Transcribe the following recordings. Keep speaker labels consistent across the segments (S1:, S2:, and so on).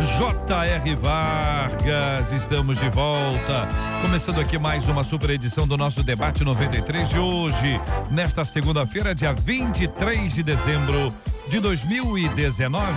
S1: J.R. Vargas, estamos de volta. Começando aqui mais uma super edição do nosso debate 93 de hoje, nesta segunda-feira, dia 23 de dezembro de 2019.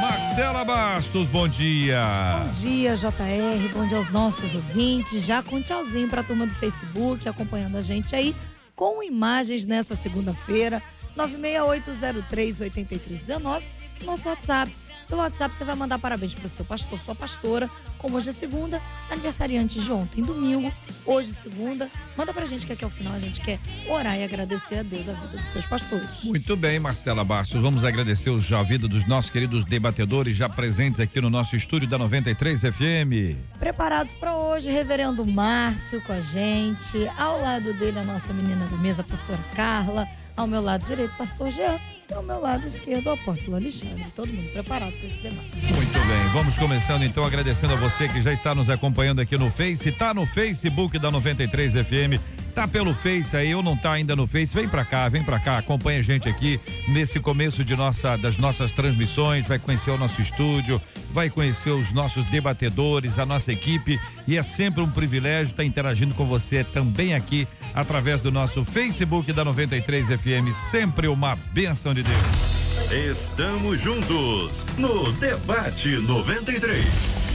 S1: Marcela Bastos, bom dia.
S2: Bom dia, JR. Bom dia aos nossos ouvintes. Já com tchauzinho para a turma do Facebook acompanhando a gente aí com imagens nessa segunda-feira. 968038319, nosso WhatsApp. Pelo WhatsApp você vai mandar parabéns para o seu pastor, sua pastora, como hoje é segunda, aniversariante de ontem, domingo, hoje segunda. Manda pra gente que aqui ao final a gente quer orar e agradecer a Deus a vida dos seus pastores.
S1: Muito bem, Marcela Bastos. Vamos agradecer a vida dos nossos queridos debatedores já presentes aqui no nosso estúdio da 93 FM.
S2: Preparados para hoje, reverendo Márcio com a gente, ao lado dele a nossa menina do mesa, a pastora Carla ao meu lado direito, pastor Jean, e ao meu lado esquerdo, o apóstolo Alexandre. Todo mundo preparado para esse debate.
S1: Muito bem, vamos começando então agradecendo a você que já está nos acompanhando aqui no Face, está no Facebook da 93 FM Tá pelo Face aí ou não tá ainda no Face, vem pra cá, vem pra cá, acompanha a gente aqui nesse começo de nossa, das nossas transmissões, vai conhecer o nosso estúdio, vai conhecer os nossos debatedores, a nossa equipe e é sempre um privilégio estar interagindo com você também aqui através do nosso Facebook da 93 FM, sempre uma bênção de Deus.
S3: Estamos juntos no Debate 93.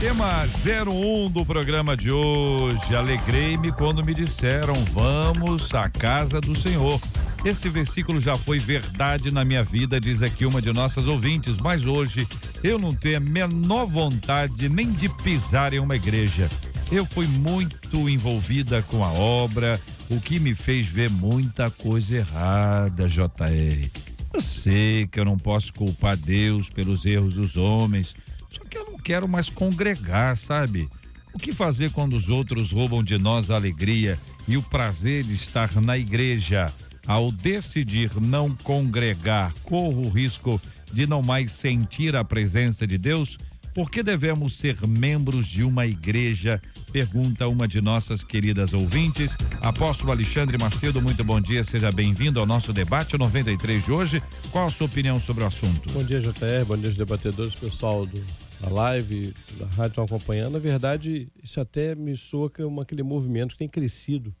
S1: Tema 01 do programa de hoje. Alegrei-me quando me disseram: Vamos à casa do Senhor. Esse versículo já foi verdade na minha vida, diz aqui uma de nossas ouvintes, mas hoje eu não tenho a menor vontade nem de pisar em uma igreja. Eu fui muito envolvida com a obra, o que me fez ver muita coisa errada, JR. Eu sei que eu não posso culpar Deus pelos erros dos homens, só que eu não quero mais congregar, sabe? O que fazer quando os outros roubam de nós a alegria e o prazer de estar na igreja? Ao decidir não congregar, corro o risco de não mais sentir a presença de Deus? Por que devemos ser membros de uma igreja Pergunta uma de nossas queridas ouvintes. Apóstolo Alexandre Macedo, muito bom dia, seja bem-vindo ao nosso debate 93 de hoje. Qual a sua opinião sobre o assunto?
S4: Bom dia, JR, bom dia, os debatedores, pessoal do, da live, da rádio estão acompanhando. Na verdade, isso até me soa uma, aquele movimento que tem crescido.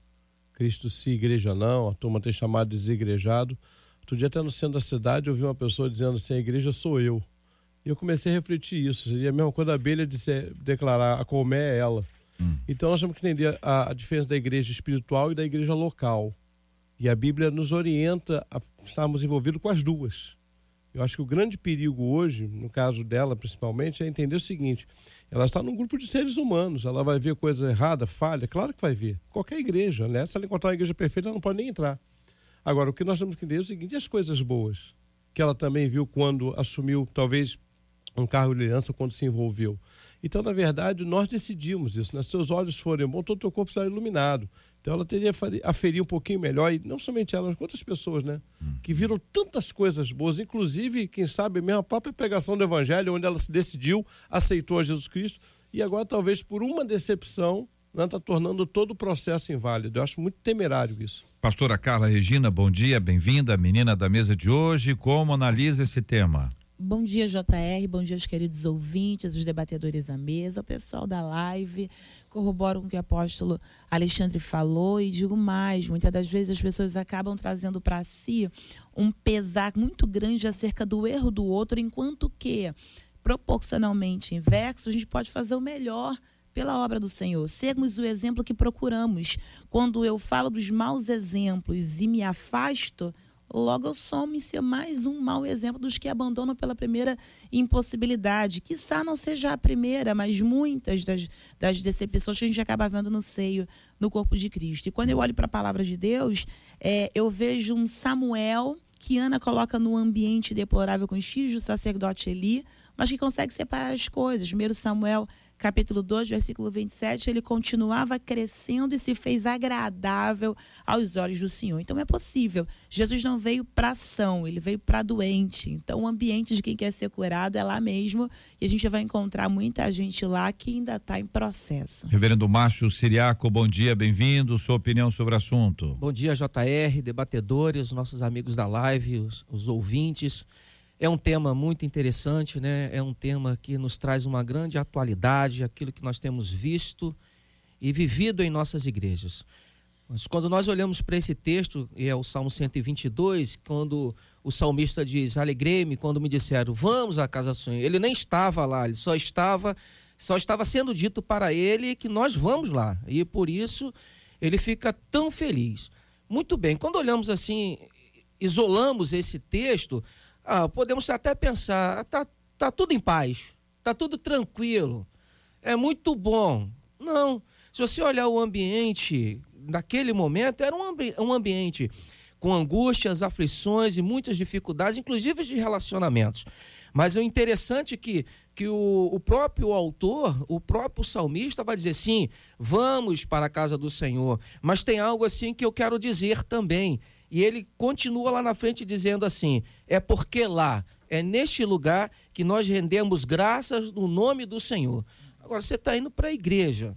S4: Cristo se igreja não, a turma tem chamado de desigrejado. Outro dia, até no centro da cidade, eu vi uma pessoa dizendo assim: a igreja sou eu. E eu comecei a refletir isso. Seria a mesma coisa a abelha de declarar a colmeia é ela. Hum. Então nós temos que entender a, a, diferença da igreja espiritual e da igreja local. E a Bíblia nos orienta a estarmos envolvidos com as duas. Eu acho que o grande perigo hoje, no caso dela principalmente, é entender o seguinte: ela está num grupo de seres humanos, ela vai ver coisa errada, falha, claro que vai ver. Qualquer igreja, né? Se ela encontrar uma igreja perfeita, ela não pode nem entrar. Agora, o que nós temos que entender é o seguinte: as coisas boas, que ela também viu quando assumiu, talvez, um cargo de liderança, quando se envolveu. Então, na verdade, nós decidimos isso. Né? Se seus olhos forem bons, todo o teu corpo será iluminado. Então, ela teria a aferir um pouquinho melhor, e não somente ela, mas quantas pessoas, né? Hum. Que viram tantas coisas boas, inclusive, quem sabe, mesmo a própria pregação do Evangelho, onde ela se decidiu, aceitou a Jesus Cristo, e agora, talvez por uma decepção, está né, tá tornando todo o processo inválido. Eu acho muito temerário isso.
S1: Pastora Carla Regina, bom dia, bem-vinda, menina da mesa de hoje. Como analisa esse tema?
S5: Bom dia, JR. Bom dia, os queridos ouvintes, os debatedores à mesa, o pessoal da live. Corroboro com o que o apóstolo Alexandre falou e digo mais: muitas das vezes as pessoas acabam trazendo para si um pesar muito grande acerca do erro do outro, enquanto que, proporcionalmente inverso, a gente pode fazer o melhor pela obra do Senhor. Sermos o exemplo que procuramos. Quando eu falo dos maus exemplos e me afasto, logo eu some ser mais um mau exemplo dos que abandonam pela primeira impossibilidade. Quizá não seja a primeira, mas muitas das, das decepções que a gente acaba vendo no seio, no corpo de Cristo. E quando eu olho para a palavra de Deus, é, eu vejo um Samuel que Ana coloca no ambiente deplorável com os filhos do sacerdote Eli, mas que consegue separar as coisas. 1 Samuel capítulo 2, versículo 27, ele continuava crescendo e se fez agradável aos olhos do Senhor. Então é possível. Jesus não veio para ação, ele veio para doente. Então o ambiente de quem quer ser curado é lá mesmo e a gente vai encontrar muita gente lá que ainda está em processo.
S1: Reverendo Márcio Siriaco, bom dia, bem-vindo. Sua opinião sobre o assunto.
S6: Bom dia, JR, debatedores, nossos amigos da live, os, os ouvintes. É um tema muito interessante, né? É um tema que nos traz uma grande atualidade, aquilo que nós temos visto e vivido em nossas igrejas. Mas quando nós olhamos para esse texto, e é o Salmo 122, quando o salmista diz: "Alegrei-me quando me disseram: Vamos à casa do Senhor". Ele nem estava lá, ele só estava só estava sendo dito para ele que nós vamos lá. E por isso ele fica tão feliz. Muito bem, quando olhamos assim, isolamos esse texto, ah, podemos até pensar, tá, tá tudo em paz, tá tudo tranquilo, é muito bom. Não, se você olhar o ambiente naquele momento, era um, ambi um ambiente com angústias, aflições e muitas dificuldades, inclusive de relacionamentos. Mas o interessante é que, que o, o próprio autor, o próprio salmista, vai dizer sim, vamos para a casa do Senhor. Mas tem algo assim que eu quero dizer também. E ele continua lá na frente dizendo assim: é porque lá, é neste lugar que nós rendemos graças no nome do Senhor. Agora, você está indo para a igreja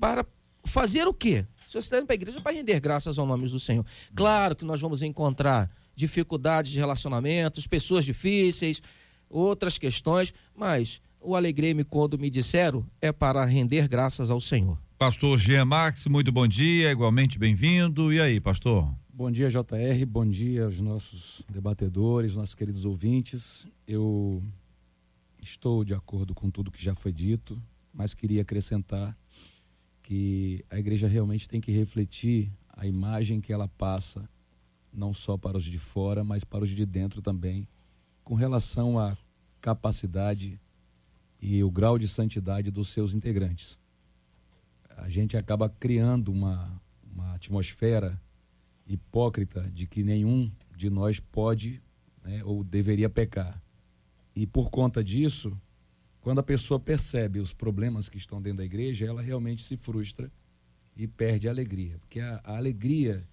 S6: para fazer o quê? Você está indo para a igreja para render graças ao nome do Senhor. Claro que nós vamos encontrar dificuldades de relacionamentos, pessoas difíceis, outras questões, mas o alegrei-me quando me disseram é para render graças ao Senhor.
S1: Pastor Jean Max, muito bom dia, igualmente bem-vindo. E aí, pastor?
S7: Bom dia, JR. Bom dia aos nossos debatedores, nossos queridos ouvintes. Eu estou de acordo com tudo que já foi dito, mas queria acrescentar que a igreja realmente tem que refletir a imagem que ela passa, não só para os de fora, mas para os de dentro também, com relação à capacidade e o grau de santidade dos seus integrantes. A gente acaba criando uma, uma atmosfera hipócrita de que nenhum de nós pode né, ou deveria pecar. E por conta disso, quando a pessoa percebe os problemas que estão dentro da igreja, ela realmente se frustra e perde a alegria. Porque a, a alegria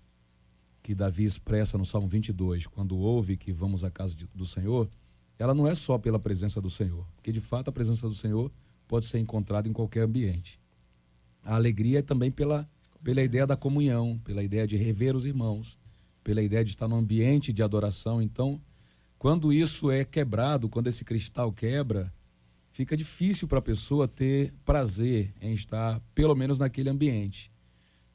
S7: que Davi expressa no Salmo 22, quando ouve que vamos à casa de, do Senhor, ela não é só pela presença do Senhor. Porque de fato a presença do Senhor pode ser encontrada em qualquer ambiente. A alegria é também pela pela ideia da comunhão, pela ideia de rever os irmãos, pela ideia de estar no ambiente de adoração. Então, quando isso é quebrado, quando esse cristal quebra, fica difícil para a pessoa ter prazer em estar, pelo menos naquele ambiente.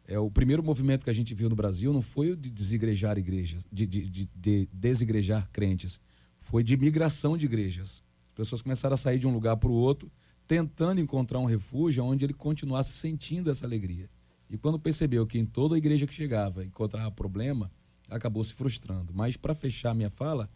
S7: É, o primeiro movimento que a gente viu no Brasil não foi o de desigrejar igrejas, de, de, de, de desigrejar crentes, foi de migração de igrejas. As pessoas começaram a sair de um lugar para o outro, tentando encontrar um refúgio onde ele continuasse sentindo essa alegria. E quando percebeu que em toda a igreja que chegava encontrava problema, acabou se frustrando. Mas para fechar minha fala,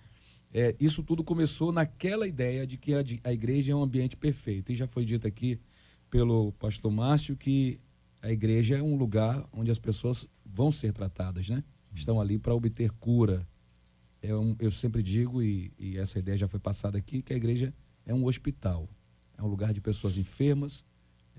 S7: é, isso tudo começou naquela ideia de que a, a, igreja é um ambiente perfeito. E já foi dito aqui pelo pastor Márcio que a igreja é um lugar onde as pessoas vão ser tratadas, né? Estão ali para obter cura. É um, eu sempre digo, e, e essa ideia já foi passada aqui, que a igreja é um hospital. É um lugar de pessoas enfermas,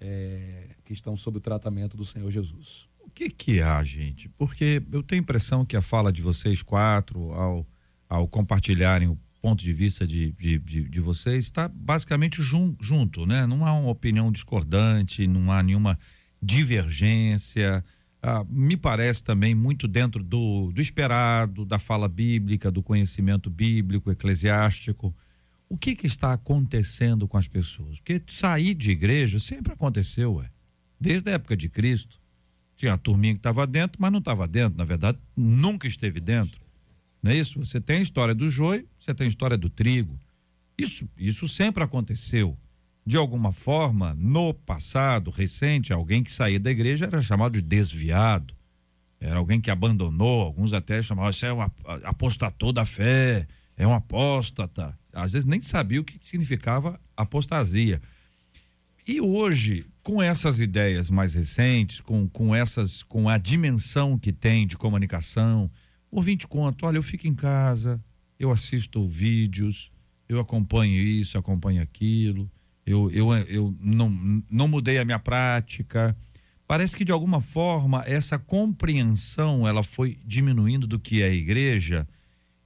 S7: é, que estão sob o tratamento do Senhor Jesus.
S1: O que que há, gente? Porque eu tenho a impressão que a fala de vocês quatro, ao, ao compartilharem o ponto de vista de, de, de, de vocês, está basicamente jun, junto, né? Não há uma opinião discordante, não há nenhuma divergência. Ah, me parece também muito dentro do, do esperado, da fala bíblica, do conhecimento bíblico, eclesiástico o que, que está acontecendo com as pessoas? Porque sair de igreja sempre aconteceu, ué. Desde a época de Cristo. Tinha a turminha que estava dentro, mas não estava dentro. Na verdade, nunca esteve dentro. Não é isso? Você tem a história do joio, você tem a história do trigo. Isso, isso sempre aconteceu. De alguma forma, no passado recente, alguém que saía da igreja era chamado de desviado. Era alguém que abandonou, alguns até chamavam, isso é um apostatou da fé, é um apóstata às vezes nem sabia o que significava apostasia. E hoje, com essas ideias mais recentes, com, com essas, com a dimensão que tem de comunicação, ouvinte conta, olha, eu fico em casa, eu assisto vídeos, eu acompanho isso, acompanho aquilo, eu, eu, eu não, não mudei a minha prática. Parece que de alguma forma essa compreensão ela foi diminuindo do que é a igreja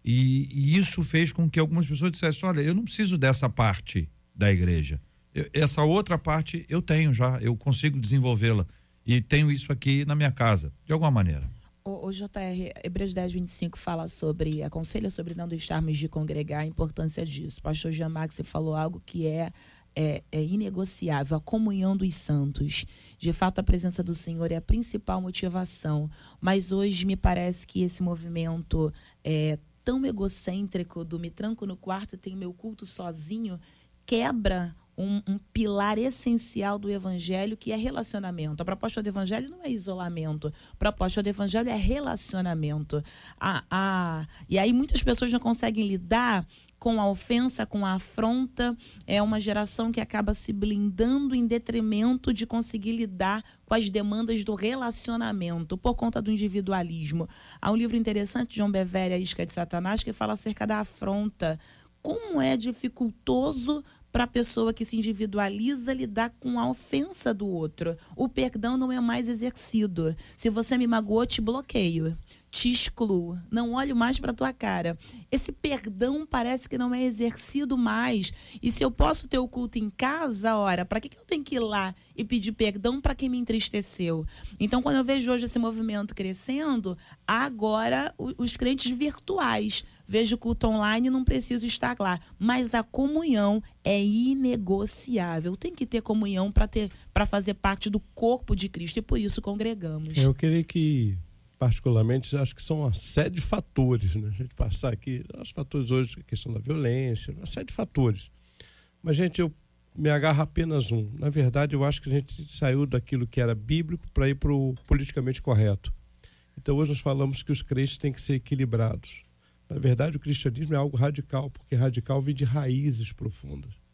S1: e, e isso fez com que algumas pessoas dissessem, olha, eu não preciso dessa parte da igreja. Eu, essa outra parte eu tenho já, eu consigo desenvolvê-la e tenho isso aqui na minha casa, de alguma maneira.
S5: O, o JR, Hebreus 10, 25 fala sobre, aconselha sobre não deixarmos de congregar, a importância disso. O pastor Jean Max falou algo que é, é, é, inegociável, a comunhão dos santos. De fato, a presença do Senhor é a principal motivação. Mas hoje me parece que esse movimento é tão egocêntrico do me tranco no quarto e tenho meu culto sozinho quebra um, um, pilar essencial do evangelho, que é relacionamento. A proposta do evangelho não é isolamento. A proposta do evangelho é relacionamento. A, a, e aí muitas pessoas não conseguem lidar com a ofensa, com a afronta. É uma geração que acaba se blindando em detrimento de conseguir lidar com as demandas do relacionamento por conta do individualismo. Há um livro interessante de João Bevere, A Isca de Satanás, que fala acerca da afronta como é dificultoso para a pessoa que se individualiza lidar com a ofensa do outro. O perdão não é mais exercido. Se você me magoou, te bloqueio te excluo, não olho mais para tua cara. Esse perdão parece que não é exercido mais. E se eu posso ter o culto em casa, ora, para que, que eu tenho que ir lá e pedir perdão para quem me entristeceu? Então, quando eu vejo hoje esse movimento crescendo, agora os crentes virtuais. Vejo o culto online, não preciso estar lá. Mas a comunhão é inegociável. Tem que ter comunhão para ter para fazer parte do corpo de Cristo e por isso congregamos.
S4: Eu queria que particularmente, acho que são uma série de fatores, né? A gente passar aqui, os fatores hoje, a questão da violência, uma série de fatores. Mas, gente, eu me agarro apenas um. Na verdade, eu acho que a gente saiu daquilo que era bíblico para ir para o politicamente correto. Então, hoje nós falamos que os crentes têm que ser equilibrados. Na verdade, o cristianismo é algo radical, porque radical vem de raízes profundas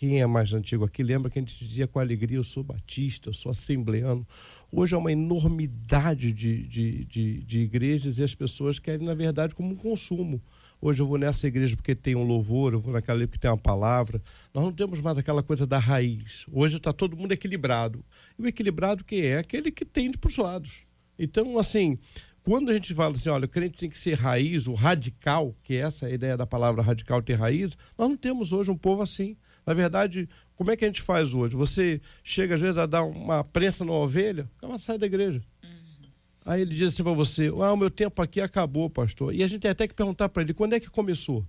S4: quem é mais antigo aqui lembra que a gente dizia com alegria: eu sou batista, eu sou assembleano. Hoje é uma enormidade de, de, de, de igrejas e as pessoas querem, na verdade, como um consumo. Hoje eu vou nessa igreja porque tem um louvor, eu vou naquela porque tem uma palavra. Nós não temos mais aquela coisa da raiz. Hoje está todo mundo equilibrado. E o equilibrado que é? Aquele que tem para os lados. Então, assim, quando a gente fala assim, olha, o crente tem que ser raiz, o radical, que é essa a ideia da palavra radical ter raiz, nós não temos hoje um povo assim. Na verdade, como é que a gente faz hoje? Você chega às vezes a dar uma prensa numa ovelha, ela sai da igreja. Uhum. Aí ele diz assim para você: Ah, o meu tempo aqui acabou, pastor. E a gente tem até que perguntar para ele: quando é que começou?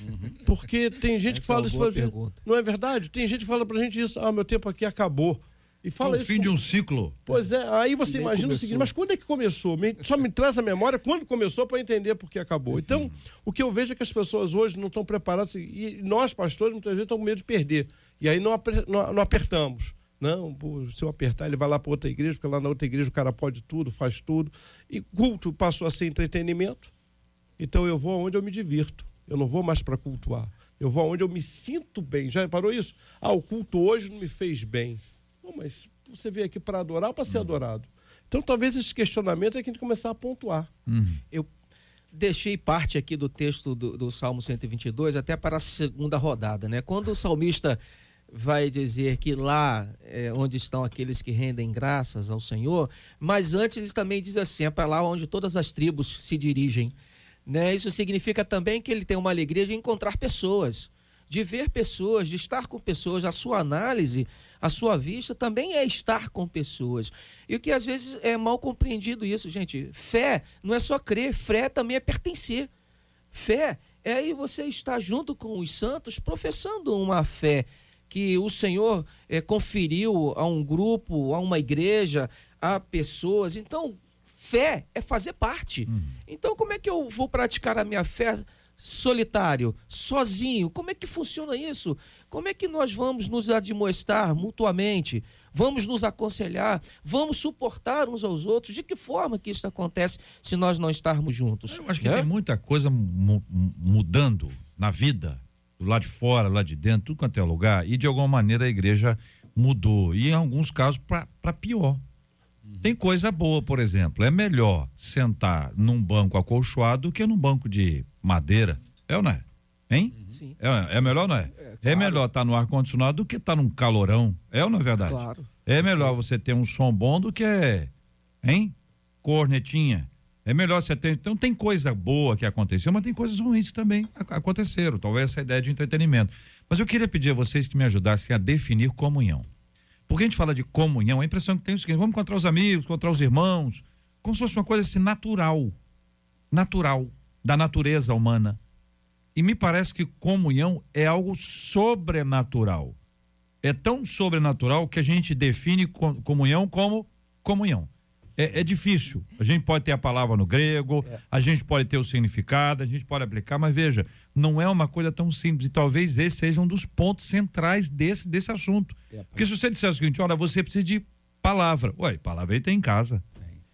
S4: Uhum. Porque tem gente Essa que fala é isso pra gente. Não é verdade? Tem gente que fala pra gente isso: Ah, meu tempo aqui acabou.
S1: E fala é o fim de um ciclo.
S4: Pois é, aí você Nem imagina começou. o seguinte, mas quando é que começou? Só me traz a memória quando começou para entender por que acabou. Enfim. Então, o que eu vejo é que as pessoas hoje não estão preparadas, e nós, pastores, muitas vezes estão com medo de perder. E aí não, não apertamos. Não, se eu apertar, ele vai lá para outra igreja, porque lá na outra igreja o cara pode tudo, faz tudo. E culto passou a ser entretenimento. Então eu vou aonde eu me divirto. Eu não vou mais para cultuar. Eu vou aonde eu me sinto bem. Já reparou isso? Ah, o culto hoje não me fez bem mas você veio aqui para adorar ou para ser uhum. adorado? Então, talvez esses questionamentos é que a gente começar a pontuar.
S6: Uhum. Eu deixei parte aqui do texto do, do Salmo 122 até para a segunda rodada, né? Quando o salmista vai dizer que lá é onde estão aqueles que rendem graças ao Senhor, mas antes ele também diz assim, é para lá onde todas as tribos se dirigem. Né? Isso significa também que ele tem uma alegria de encontrar pessoas, de ver pessoas, de estar com pessoas. A sua análise a sua vista também é estar com pessoas. E o que às vezes é mal compreendido isso, gente. Fé não é só crer, fé também é pertencer. Fé é aí você estar junto com os santos professando uma fé que o Senhor é, conferiu a um grupo, a uma igreja, a pessoas. Então, fé é fazer parte. Uhum. Então, como é que eu vou praticar a minha fé solitário, sozinho. Como é que funciona isso? Como é que nós vamos nos admoestar mutuamente? Vamos nos aconselhar? Vamos suportar uns aos outros? De que forma que isso acontece se nós não estarmos juntos?
S1: Eu acho que né? tem muita coisa mu mudando na vida, do lado de fora, do lado de dentro, tudo quanto é lugar, e de alguma maneira a igreja mudou. E em alguns casos para pior. Tem coisa boa, por exemplo, é melhor sentar num banco acolchoado do que num banco de madeira. É ou não é? Hein?
S6: Sim.
S1: É, é melhor, não é? É, melhor estar no ar-condicionado do que estar num calorão. É ou não é verdade?
S6: Claro.
S1: É melhor você ter um som bom do que, hein? Cornetinha. É melhor você ter. Então tem coisa boa que aconteceu, mas tem coisas ruins que também ac- aconteceram. Talvez essa ideia de entretenimento. Mas eu queria pedir a vocês que me ajudassem a definir comunhão. Porque a gente fala de comunhão, a impressão que tem é o seguinte: vamos encontrar os amigos, encontrar os irmãos, como se fosse uma coisa assim natural. Natural, da natureza humana. E me parece que comunhão é algo sobrenatural. É tão sobrenatural que a gente define co- comunhão como comunhão. É, é difícil. A gente pode ter a palavra no grego, a gente pode ter o significado, a gente pode aplicar, mas veja, não é uma coisa tão simples. E talvez esse seja um dos pontos centrais desse, desse assunto. Porque se você disser o seguinte, olha, você precisa de palavra. Ué, palavra ele tem em casa.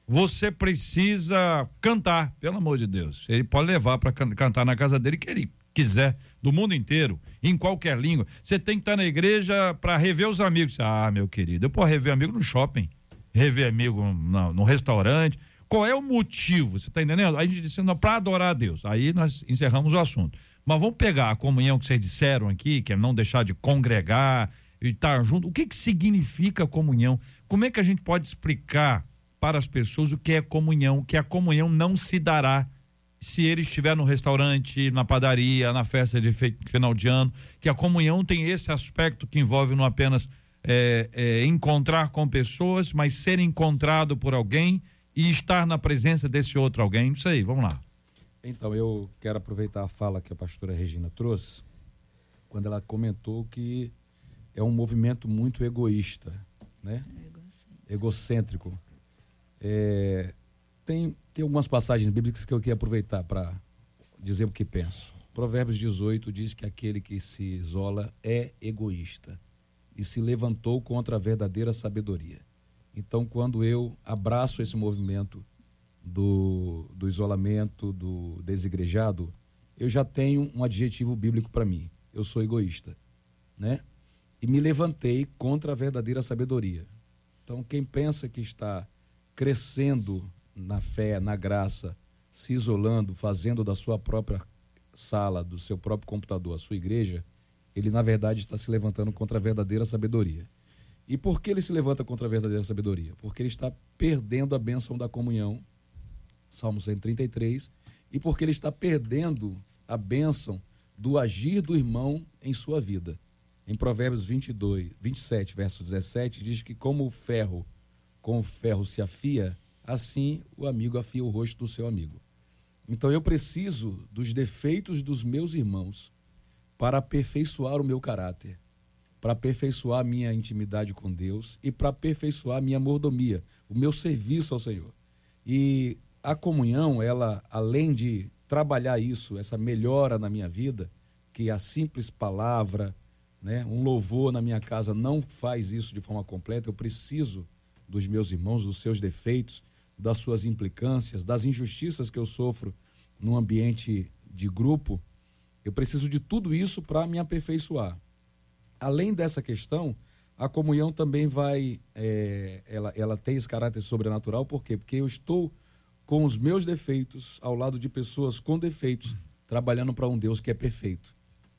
S1: Você precisa cantar, pelo amor de Deus. Ele pode levar para cantar na casa dele que ele quiser, do mundo inteiro, em qualquer língua. Você tem que estar na igreja para rever os amigos. Ah, meu querido, eu posso rever amigo no shopping, rever amigo no, no restaurante. Qual é o motivo? Você está entendendo? A gente disse, não, para adorar a Deus. Aí nós encerramos o assunto. Mas vamos pegar a comunhão que vocês disseram aqui, que é não deixar de congregar e estar junto. O que que significa comunhão? Como é que a gente pode explicar para as pessoas o que é comunhão, que a comunhão não se dará se ele estiver no restaurante, na padaria, na festa de final de ano, que a comunhão tem esse aspecto que envolve não apenas é, é, encontrar com pessoas, mas ser encontrado por alguém e estar na presença desse outro alguém. Isso aí, vamos lá.
S7: Então, eu quero aproveitar a fala que a pastora Regina trouxe, quando ela comentou que é um movimento muito egoísta, né? Egocêntrico. É, tem, tem algumas passagens bíblicas que eu queria aproveitar para dizer o que penso. Provérbios 18 diz que aquele que se isola é egoísta e se levantou contra a verdadeira sabedoria. Então, quando eu abraço esse movimento do, do isolamento, do desigrejado, eu já tenho um adjetivo bíblico para mim. Eu sou egoísta, né? E me levantei contra a verdadeira sabedoria. Então, quem pensa que está crescendo na fé, na graça, se isolando, fazendo da sua própria sala, do seu próprio computador, a sua igreja, ele na verdade está se levantando contra a verdadeira sabedoria. E por que ele se levanta contra a verdadeira sabedoria? Porque ele está perdendo a bênção da comunhão, Salmo 133, e porque ele está perdendo a bênção do agir do irmão em sua vida. Em Provérbios 22, 27, verso 17, diz que como o ferro com o ferro se afia, assim o amigo afia o rosto do seu amigo. Então eu preciso dos defeitos dos meus irmãos para aperfeiçoar o meu caráter, para aperfeiçoar a minha intimidade com Deus e para aperfeiçoar a minha mordomia, o meu serviço ao Senhor. E a comunhão, ela, além de trabalhar isso, essa melhora na minha vida, que a simples palavra, né, um louvor na minha casa não faz isso de forma completa, eu preciso dos meus irmãos, dos seus defeitos, das suas implicâncias, das injustiças que eu sofro num ambiente de grupo, eu preciso de tudo isso para me aperfeiçoar. Além dessa questão, a comunhão também vai, é, ela, ela tem esse caráter sobrenatural, por quê? Porque eu estou com os meus defeitos ao lado de pessoas com defeitos, trabalhando para um Deus que é perfeito.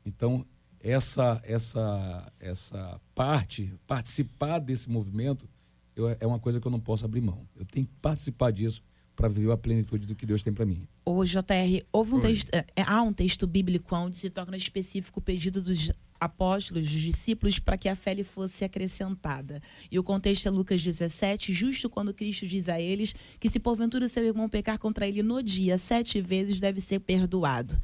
S7: Então, essa, essa, essa parte, participar desse movimento, eu- é uma coisa que eu não posso abrir mão. Eu tenho que participar disso para viver a plenitude do que Deus tem para mim.
S5: Ô, JR, houve um texto, é, é, há um texto bíblico onde se toca no específico o pedido dos apóstolos, dos discípulos, para que a fé lhe fosse acrescentada. E o contexto é Lucas 17, justo quando Cristo diz a eles que se porventura seu irmão pecar contra ele no dia sete vezes, deve ser perdoado.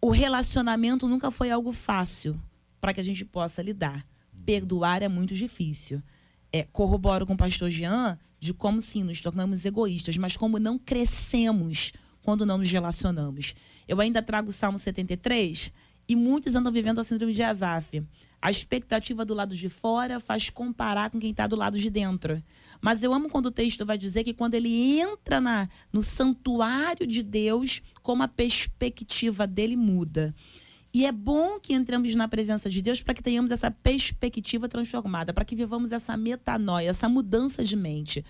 S5: O relacionamento nunca foi algo fácil para que a gente possa lidar. Perdoar é muito difícil. É, corroboro com o pastor Jean de como sim nos tornamos egoístas, mas como não crescemos quando não nos relacionamos. Eu ainda trago o Salmo 73 e muitos andam vivendo a síndrome de Azaf. A expectativa do lado de fora faz comparar com quem está do lado de dentro. Mas eu amo quando o texto vai dizer que quando ele entra na, no santuário de Deus, como a perspectiva dele muda. E é bom que entremos na presença de Deus para que tenhamos essa perspectiva transformada, para que vivamos essa metanoia, essa mudança de mente.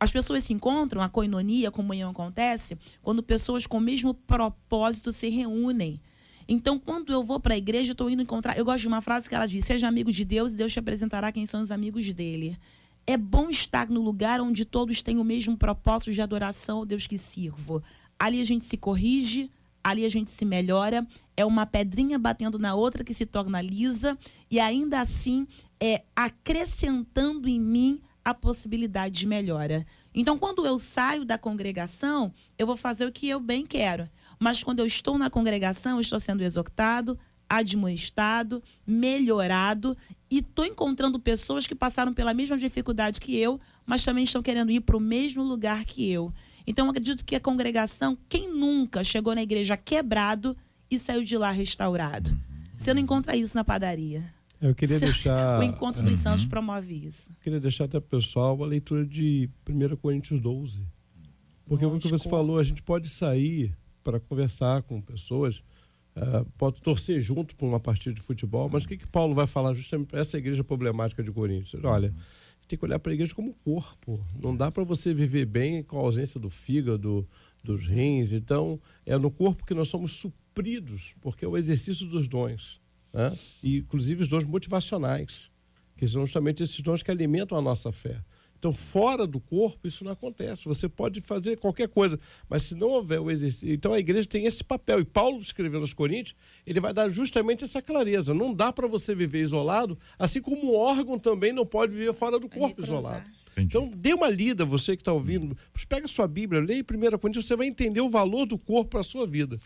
S5: As pessoas se encontram, a coinonia, a comunhão acontece, quando pessoas com o mesmo propósito se reúnem. Então, quando eu vou para a igreja, estou indo encontrar. Eu gosto de uma frase que ela diz: Seja amigo de Deus e Deus te apresentará quem são os amigos dele. É bom estar no lugar onde todos têm o mesmo propósito de adoração ao Deus que sirvo. Ali a gente se corrige, ali a gente se melhora, é uma pedrinha batendo na outra que se torna lisa e ainda assim é acrescentando em mim a possibilidade de melhora. Então, quando eu saio da congregação, eu vou fazer o que eu bem quero. Mas quando eu estou na congregação, eu estou sendo exortado, admoestado, melhorado e estou encontrando pessoas que passaram pela mesma dificuldade que eu, mas também estão querendo ir para o mesmo lugar que eu. Então, eu acredito que a congregação, quem nunca chegou na igreja quebrado e saiu de lá restaurado? Você não encontra isso na padaria.
S4: Eu queria deixar.
S5: o encontro dos santos promove isso.
S4: Queria deixar até para o pessoal a leitura de 1 Coríntios 12. Porque o que você falou, a gente pode sair para conversar com pessoas, uh, pode torcer junto para uma partida de futebol, mas o que, que Paulo vai falar justamente para essa igreja problemática de Coríntios? Olha, tem que olhar para a igreja como corpo. Não dá para você viver bem com a ausência do fígado, dos rins. Então, é no corpo que nós somos supridos, porque é o exercício dos dons. Né? E, inclusive, os dons motivacionais, que são justamente esses dons que alimentam a nossa fé. Então, fora do corpo, isso não acontece. Você pode fazer qualquer coisa, mas se não houver o exercício. Então, a igreja tem esse papel. E Paulo, escrevendo aos Coríntios, ele vai dar justamente essa clareza. Não dá para você viver isolado, assim como o órgão também não pode viver fora do corpo isolado. Entendi. Então, dê uma lida, você que está ouvindo. Pega a sua Bíblia, leia 1 Coríntios, você vai entender o valor do corpo para a sua vida.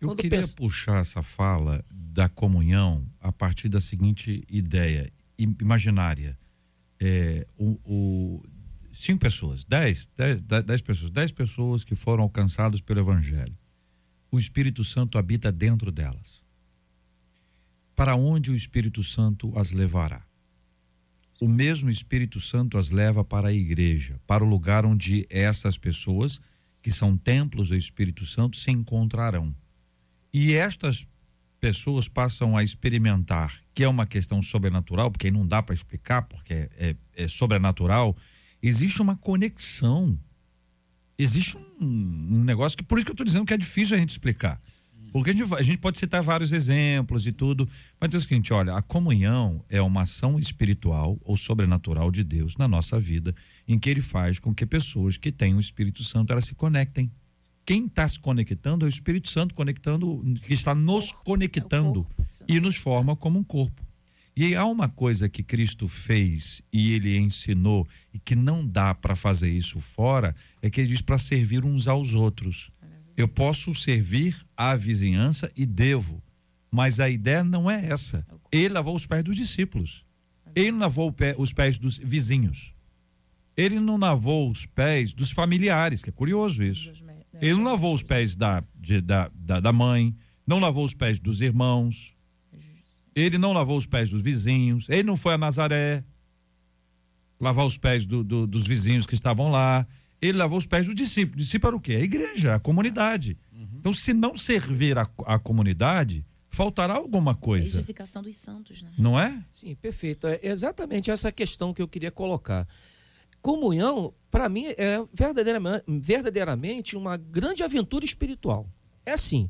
S1: Eu Quando queria penso... puxar essa fala da comunhão a partir da seguinte ideia imaginária é, o, o, cinco pessoas, dez, dez, dez pessoas, dez pessoas que foram alcançadas pelo Evangelho. O Espírito Santo habita dentro delas. Para onde o Espírito Santo as levará? O mesmo Espírito Santo as leva para a igreja, para o lugar onde essas pessoas, que são templos do Espírito Santo, se encontrarão. E estas pessoas passam a experimentar que é uma questão sobrenatural, porque não dá para explicar, porque é, é, é, sobrenatural, existe uma conexão. Existe um, um, negócio que, por isso que eu estou dizendo que é difícil a gente explicar. Porque a gente, a gente, pode citar vários exemplos e tudo, mas é o seguinte: olha, a comunhão é uma ação espiritual ou sobrenatural de Deus na nossa vida, em que ele faz com que pessoas que têm o Espírito Santo elas se conectem quem está se conectando é o Espírito Santo conectando, que está nos conectando é e nos forma como um corpo. E há uma coisa que Cristo fez e ele ensinou e que não dá para fazer isso fora, é que ele diz para servir uns aos outros. Eu posso servir à vizinhança e devo, mas a ideia não é essa. Ele lavou os pés dos discípulos. Ele não lavou os pés dos vizinhos. Ele não lavou os pés dos familiares, que é curioso isso. Ele não lavou os pés da, de, da, da, da mãe, não lavou os pés dos irmãos, ele não lavou os pés dos vizinhos, ele não foi a Nazaré lavar os pés do, do, dos vizinhos que estavam lá, ele lavou os pés do discípulo. O discípulo era o quê? A igreja, a comunidade. Uhum. Então, se não servir a, a comunidade, faltará alguma coisa.
S5: A edificação dos santos, né?
S1: Não é?
S6: Sim, perfeito. É exatamente essa questão que eu queria colocar. Comunhão, para mim, é verdadeiramente, verdadeiramente uma grande aventura espiritual. É assim.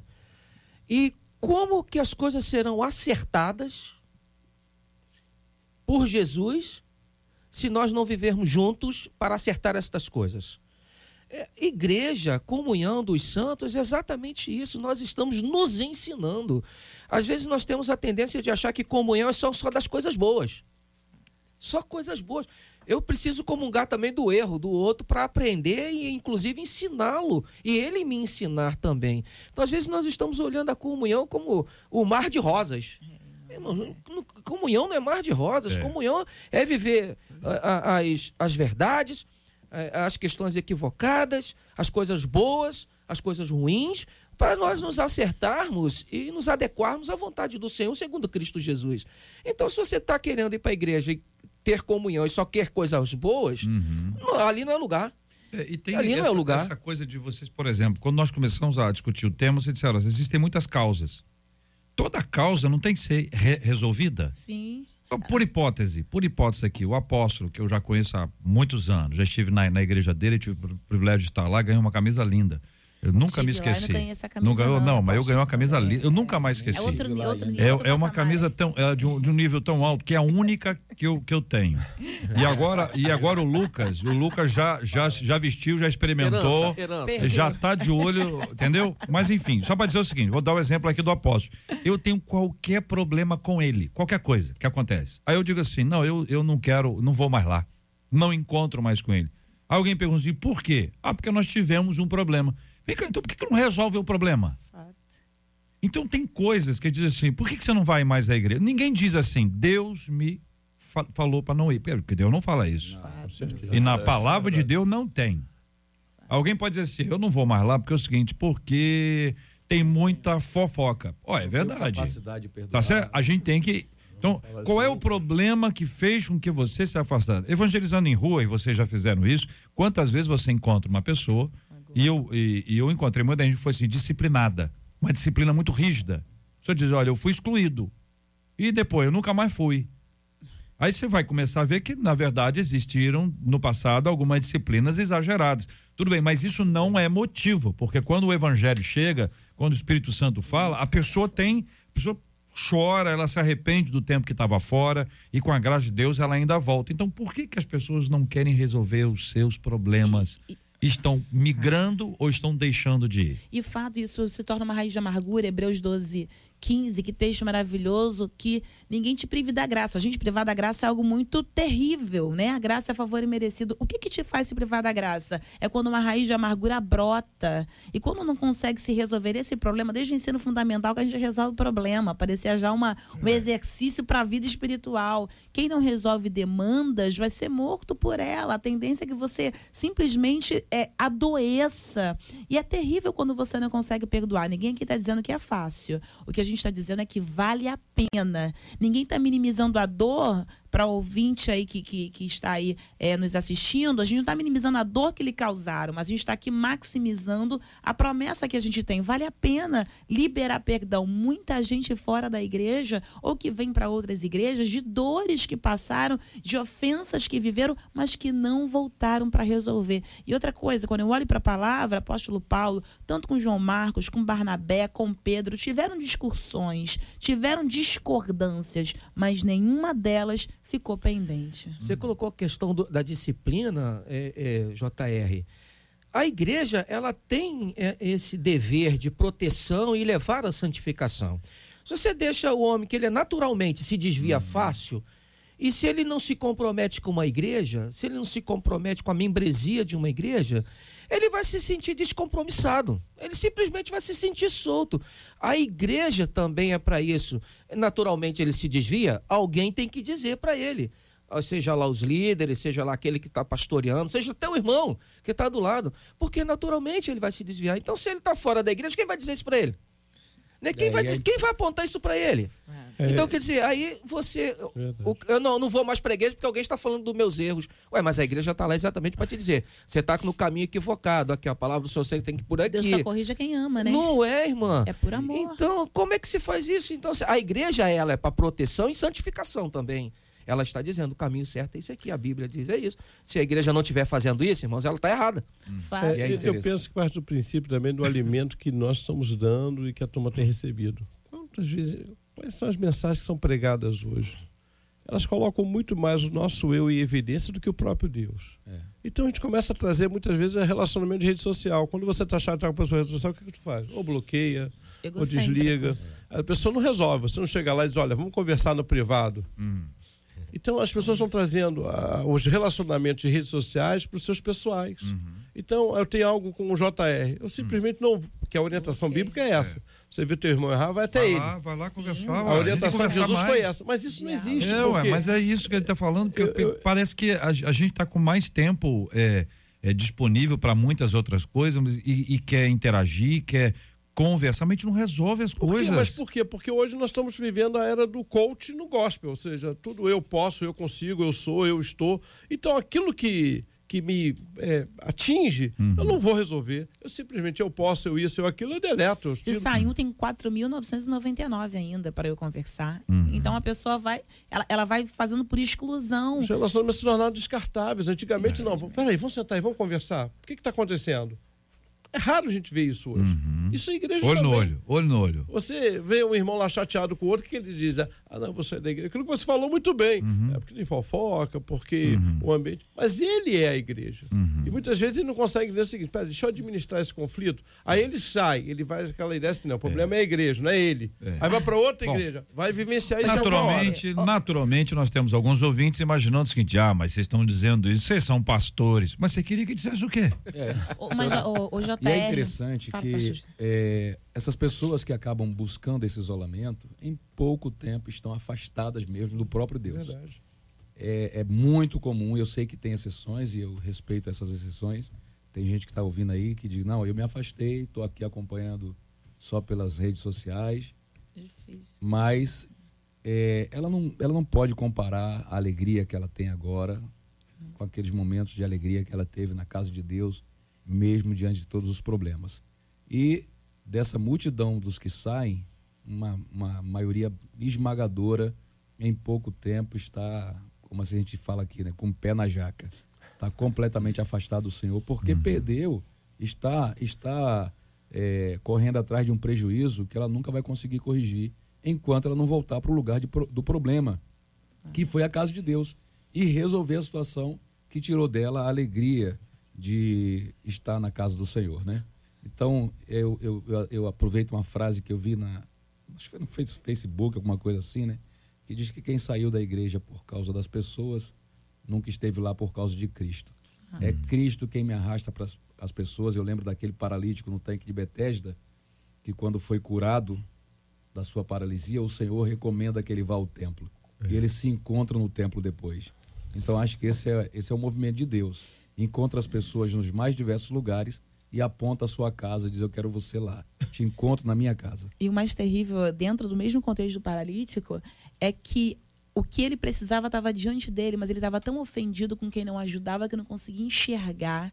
S6: E como que as coisas serão acertadas por Jesus se nós não vivermos juntos para acertar estas coisas? É, igreja, comunhão dos santos, é exatamente isso. Nós estamos nos ensinando. Às vezes nós temos a tendência de achar que comunhão é só, só das coisas boas. Só coisas boas eu preciso comungar também do erro do outro para aprender e, inclusive, ensiná-lo e ele me ensinar também. Então, às vezes, nós estamos olhando a comunhão como o mar de rosas. Irmão, comunhão não é mar de rosas, é. comunhão é viver as, as verdades, as questões equivocadas, as coisas boas, as coisas ruins, para nós nos acertarmos e nos adequarmos à vontade do Senhor, segundo Cristo Jesus. Então, se você está querendo ir para a igreja e ter comunhão e só quer coisas boas, uhum. não, ali não é lugar.
S1: É, e tem ali essa, não é lugar. essa coisa de vocês, por exemplo, quando nós começamos a discutir o tema, vocês disseram, existem muitas causas. Toda causa não tem que ser re resolvida.
S5: Sim.
S1: Por hipótese, por hipótese aqui, o apóstolo, que eu já conheço há muitos anos, já estive na, na igreja dele, tive o privilégio de estar lá, ganhei uma camisa linda. Eu nunca me esqueci.
S5: Não, ganhei essa camisa,
S1: não ganhou, não, não mas eu ganhei uma camisa linda. Eu nunca mais esqueci. É,
S5: outro, outro nível,
S1: é, é uma camisa tão, é de, um, de um nível tão alto que é a única que eu, que eu tenho. E agora, e agora o Lucas, o Lucas já, já, já vestiu, já experimentou, herança, herança. já tá de olho, entendeu? Mas enfim, só para dizer o seguinte, vou dar o um exemplo aqui do apóstolo. Eu tenho qualquer problema com ele, qualquer coisa que acontece. Aí eu digo assim, não, eu, eu não quero, não vou mais lá. Não encontro mais com ele. Alguém pergunta assim, por quê? Ah, porque nós tivemos um problema. Vem cá, então por que, que não resolve o problema? Fato. Então tem coisas que dizem assim, por que, que você não vai mais à igreja? Ninguém diz assim, Deus me fa falou para não ir. Porque Deus não fala isso. Não, e na palavra de Deus não tem. Alguém pode dizer assim, eu não vou mais lá porque é o seguinte, porque tem muita fofoca. Ó, oh, é verdade. Tá certo? A gente tem que então, qual é o problema que fez com que você se afastasse? Evangelizando em rua, e vocês já fizeram isso, quantas vezes você encontra uma pessoa e eu, e, e, eu encontrei muita gente que foi assim, disciplinada. Uma disciplina muito rígida. O senhor diz, olha, eu fui excluído. E depois, eu nunca mais fui. Aí você vai começar a ver que, na verdade, existiram no passado algumas disciplinas exageradas. Tudo bem, mas isso não é motivo, porque quando o evangelho chega, quando o Espírito Santo fala, a pessoa tem. A pessoa chora, ela se arrepende do tempo que estava fora e com a graça de Deus ela ainda volta. Então, por que que as pessoas não querem resolver os seus problemas? E, estão migrando ou estão deixando de ir?
S5: E fato, isso se torna uma raiz de amargura, Hebreus 12, 15, que texto maravilhoso, que ninguém te prive da graça. A gente privar da graça é algo muito terrível, né? A graça é favor e merecido. O que que te faz se privar da graça? É quando uma raiz de amargura brota. E quando não consegue se resolver esse problema, desde o ensino fundamental que a gente resolve o problema, parecia já uma, um é. exercício para a vida espiritual. Quem não resolve demandas vai ser morto por ela. A tendência é que você simplesmente é, adoeça. E é terrível quando você não consegue perdoar. Ninguém aqui está dizendo que é fácil. O que a gente está dizendo é que vale a pena. Ninguém está minimizando a dor para o ouvinte aí que, que, que está aí é, nos assistindo, a gente não está minimizando a dor que lhe causaram, mas a gente está aqui maximizando a promessa que a gente tem. Vale a pena liberar perdão. Muita gente fora da igreja ou que vem para outras igrejas de dores que passaram, de ofensas que viveram, mas que não voltaram para resolver. E outra coisa, quando eu olho para a palavra, apóstolo Paulo, tanto com João Marcos, com Barnabé, com Pedro, tiveram discussões, tiveram discordâncias, mas nenhuma delas ficou pendente.
S6: Você colocou a questão do, da disciplina, é, é, JR. A igreja ela tem é, esse dever de proteção e levar à santificação. Se você deixa o homem que ele é naturalmente se desvia uhum. fácil, e se ele não se compromete com uma igreja, se ele não se compromete com a membresia de uma igreja, ele vai se sentir descompromissado. Ele simplesmente vai se sentir solto. A igreja também é para isso. Naturalmente ele se desvia, alguém tem que dizer para ele. Seja lá os líderes, seja lá aquele que está pastoreando, seja até o irmão que está do lado. Porque naturalmente ele vai se desviar. Então, se ele está fora da igreja, quem vai dizer isso para ele? Né? Quem, vai, quem vai apontar isso para ele? É. Então, quer dizer, aí você. O, eu não, não vou mais para a igreja porque alguém está falando dos meus erros. Ué, mas a igreja está lá exatamente para te dizer. Você está no caminho equivocado. Aqui, a palavra do Senhor você tem que ir por aqui. Deus
S5: só corrija quem ama, né?
S6: Não é, irmã.
S5: É por amor.
S6: Então, como é que se faz isso? Então, a igreja, ela é para proteção e santificação também ela está dizendo o caminho certo é isso aqui. A Bíblia diz é isso. Se a igreja não estiver fazendo isso, irmãos, ela está errada.
S4: Hum. É, é eu penso que parte do princípio também do alimento que nós estamos dando e que a turma tem recebido. Quantas vezes, quais são as mensagens que são pregadas hoje? Elas colocam muito mais o nosso eu em evidência do que o próprio Deus. É. Então a gente começa a trazer muitas vezes o relacionamento de rede social. Quando você está chato com a pessoa rede social, o que, que tu faz? Ou bloqueia, ou desliga. É. A pessoa não resolve. Você não chega lá e diz, olha, vamos conversar no privado. Hum. Então as pessoas estão trazendo uh, os relacionamentos de redes sociais para os seus pessoais. Uhum. Então eu tenho algo com o JR. Eu simplesmente não. Que a orientação okay. bíblica é essa. É. Você viu teu irmão errar, vai até
S1: vai
S4: ele.
S1: Lá, vai lá Sim. conversar.
S4: A orientação de Jesus mais. foi essa. Mas isso não existe.
S1: É, ué, mas é isso que ele está falando, porque eu, eu, parece que a, a gente está com mais tempo é, é disponível para muitas outras coisas e, e quer interagir, quer conversar, mas a gente não resolve as
S4: por
S1: coisas.
S4: Mas por quê? Porque hoje nós estamos vivendo a era do coach no gospel, ou seja, tudo eu posso, eu consigo, eu sou, eu estou. Então aquilo que que me é, atinge,
S1: Uhum.
S4: eu não vou resolver. Eu simplesmente, eu posso, eu isso, eu aquilo, eu deleto. Eu
S5: Se sair um, tem 4.999 ainda para eu conversar.
S1: Uhum.
S5: Então a pessoa vai, ela, ela vai fazendo por exclusão.
S4: Os relacionamentos se tornaram descartáveis. Antigamente, não. Peraí, vamos sentar aí, vamos conversar. O que está acontecendo? É raro a gente ver isso hoje. Isso é igreja
S1: Olho no
S4: também.
S1: olho, olho no olho.
S4: Você vê um irmão lá chateado com o outro, o que ele diz? Ah, não, você é da igreja. Aquilo que você falou muito bem.
S1: Uhum.
S4: É porque tem fofoca, porque o ambiente. Mas ele é a igreja.
S1: Uhum.
S4: E muitas vezes ele não consegue dizer o seguinte: pera, deixa eu administrar esse conflito. Aí ele sai, ele vai aquela ideia assim: não, o problema é, a igreja, não é ele.
S1: É.
S4: Aí vai para outra
S1: Bom,
S4: igreja, vai vivenciar isso.
S1: Naturalmente, naturalmente, nós temos alguns ouvintes imaginando o seguinte: ah, mas vocês estão dizendo isso, vocês são pastores. Mas você queria que dissesse o quê?
S5: Ô, Mas o, o JR.
S7: E é interessante
S5: Fala,
S7: que é, essas pessoas que acabam buscando esse isolamento, em pouco tempo estão afastadas mesmo do próprio Deus.
S4: Verdade.
S7: É, é muito comum, eu sei que tem exceções e eu respeito essas exceções. Tem gente que está ouvindo aí que diz: não, eu me afastei, estou aqui acompanhando só pelas redes sociais,
S5: Difícil.
S7: mas é, ela, não, ela não pode comparar a alegria que ela tem agora com aqueles momentos de alegria que ela teve na casa de Deus, mesmo diante de todos os problemas. E dessa multidão dos que saem, uma, uma maioria esmagadora, em pouco tempo, está, como assim a gente fala aqui, né, com o pé na jaca. Está completamente afastado do Senhor, porque perdeu, está, está é, correndo atrás de um prejuízo que ela nunca vai conseguir corrigir enquanto ela não voltar para o lugar de do problema, que foi a casa de Deus, e resolver a situação que tirou dela a alegria de estar na casa do Senhor, né? Então, eu, eu, eu aproveito uma frase que eu vi na. Acho que foi no Face- Facebook, alguma coisa assim, né? Que diz que quem saiu da igreja por causa das pessoas nunca esteve lá por causa de Cristo. É Cristo quem me arrasta para as pessoas. Eu lembro daquele paralítico no tanque de Betesda, que quando foi curado da sua paralisia, o Senhor recomenda que ele vá ao templo. E eles se encontram no templo depois. Então acho que esse é, esse é o movimento de Deus. Encontra as pessoas nos mais diversos lugares e aponta a sua casa e diz: Eu quero você lá. Te encontro na minha casa.
S5: E o mais terrível, dentro do mesmo contexto do paralítico, é que o que ele precisava estava diante dele, mas ele estava tão ofendido com quem não ajudava que não conseguia enxergar.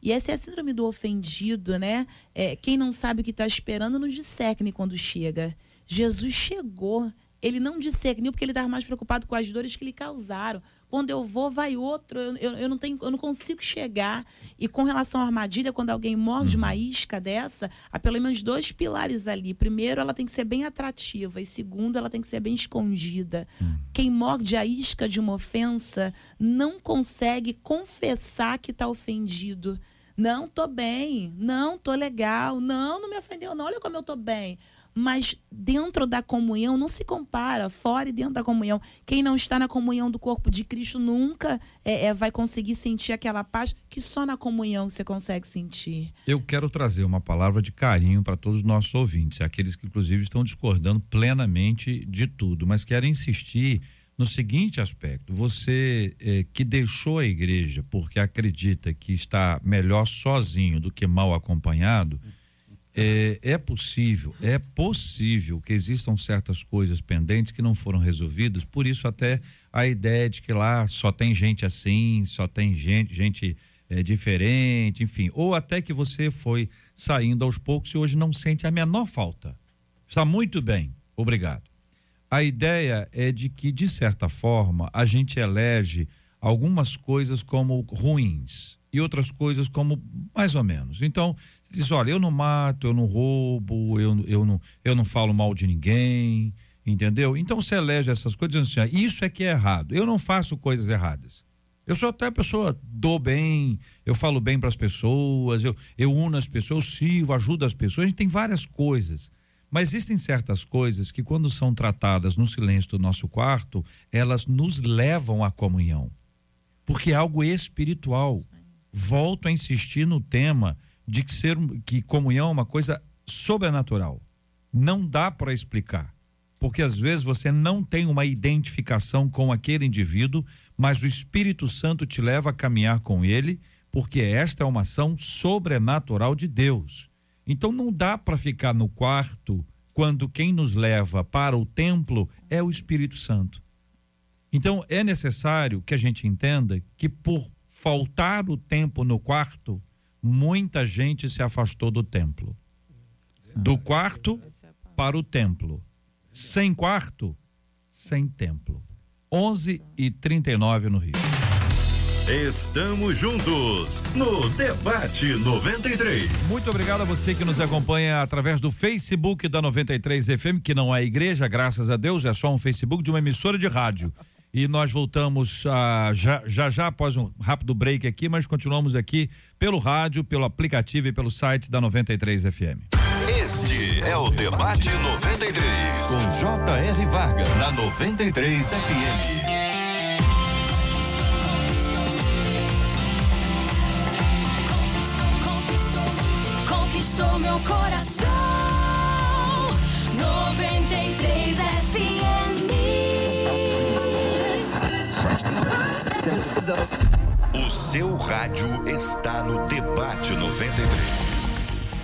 S5: E essa é a síndrome do ofendido, né? É, quem não sabe o que está esperando não discerne quando chega. Jesus chegou. Ele não discerniu porque ele estava mais preocupado com as dores que lhe causaram. Quando eu vou, vai outro. Eu, eu, eu não, tenho, eu não consigo chegar. E com relação à armadilha, quando alguém morde uma isca dessa, há pelo menos dois pilares ali. Primeiro, ela tem que ser bem atrativa. E segundo, ela tem que ser bem escondida. Quem morde a isca de uma ofensa não consegue confessar que está ofendido. Não, tô bem. Não, tô legal. Não, não me ofendeu, não. Olha como eu tô bem. Mas dentro da comunhão não se compara, fora e dentro da comunhão. Quem não está na comunhão do corpo de Cristo nunca é, é, vai conseguir sentir aquela paz que só na comunhão você consegue sentir.
S1: Eu quero trazer uma palavra de carinho para todos os nossos ouvintes, aqueles que inclusive estão discordando plenamente de tudo, mas quero insistir no seguinte aspecto: você eh, que deixou a igreja porque acredita que está melhor sozinho do que mal acompanhado, é, é possível, é possível que existam certas coisas pendentes que não foram resolvidas, por isso até a ideia de que lá só tem gente assim, só tem gente, gente é, diferente, enfim, ou até que você foi saindo aos poucos e hoje não sente a menor falta. Está muito bem, obrigado. A ideia é de que, de certa forma, a gente elege algumas coisas como ruins e outras coisas como mais ou menos. Então, diz: olha, eu não mato, eu não roubo, eu, eu, não, eu não falo mal de ninguém, entendeu? Então você elege essas coisas dizendo assim: ah, isso é que é errado, eu não faço coisas erradas. Eu sou até a pessoa, dou bem, eu falo bem para as pessoas, eu, eu uno as pessoas, eu sirvo, ajudo as pessoas, a gente tem várias coisas. Mas existem certas coisas que, quando são tratadas no silêncio do nosso quarto, elas nos levam à comunhão. Porque é algo espiritual. Volto a insistir no tema de que, ser, que comunhão é uma coisa sobrenatural. Não dá para explicar. Porque às vezes você não tem uma identificação com aquele indivíduo, mas o Espírito Santo te leva a caminhar com ele, porque esta é uma ação sobrenatural de Deus. Então não dá para ficar no quarto quando quem nos leva para o templo é o Espírito Santo. Então é necessário que a gente entenda que por faltar o tempo no quarto, muita gente se afastou do templo. Do quarto para o templo. Sem quarto, sem templo. 11 e 39 no Rio.
S3: Estamos juntos no Debate 93.
S1: Muito obrigado a você que nos acompanha através do Facebook da 93 FM, que não é igreja, graças a Deus, é só um Facebook de uma emissora de rádio. E nós voltamos a, já, já já após um rápido break aqui, mas continuamos aqui pelo rádio, pelo aplicativo e pelo site da 93 FM.
S3: Este é o Debate 93 com J.R. Varga na 93 FM.
S8: conquistou meu coração. 93
S3: O seu rádio está no Debate 93.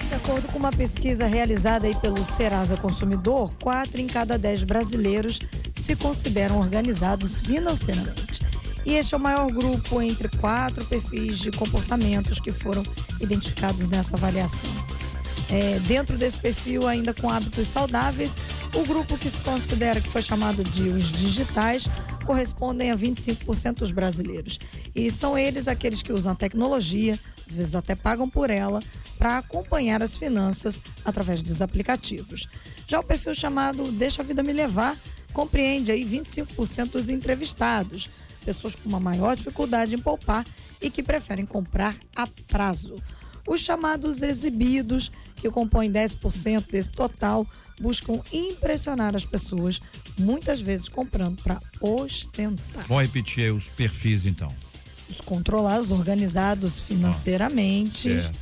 S2: De acordo com uma pesquisa realizada aí pelo Serasa Consumidor, quatro em cada dez brasileiros se consideram organizados financeiramente. E este é o maior grupo entre quatro perfis de comportamentos que foram identificados nessa avaliação. É, dentro desse perfil, ainda com hábitos saudáveis, o grupo que se considera que foi chamado de os digitais correspondem a 25% dos brasileiros. E são eles aqueles que usam a tecnologia, às vezes até pagam por ela, para acompanhar as finanças através dos aplicativos. Já o perfil chamado Deixa a Vida Me Levar compreende aí 25% dos entrevistados, pessoas com uma maior dificuldade em poupar e que preferem comprar a prazo. Os chamados exibidos, que compõem 10% desse total, buscam impressionar as pessoas, muitas vezes comprando para ostentar.
S1: Vou repetir aí os perfis então.
S2: Os controlados, organizados financeiramente.
S1: certo.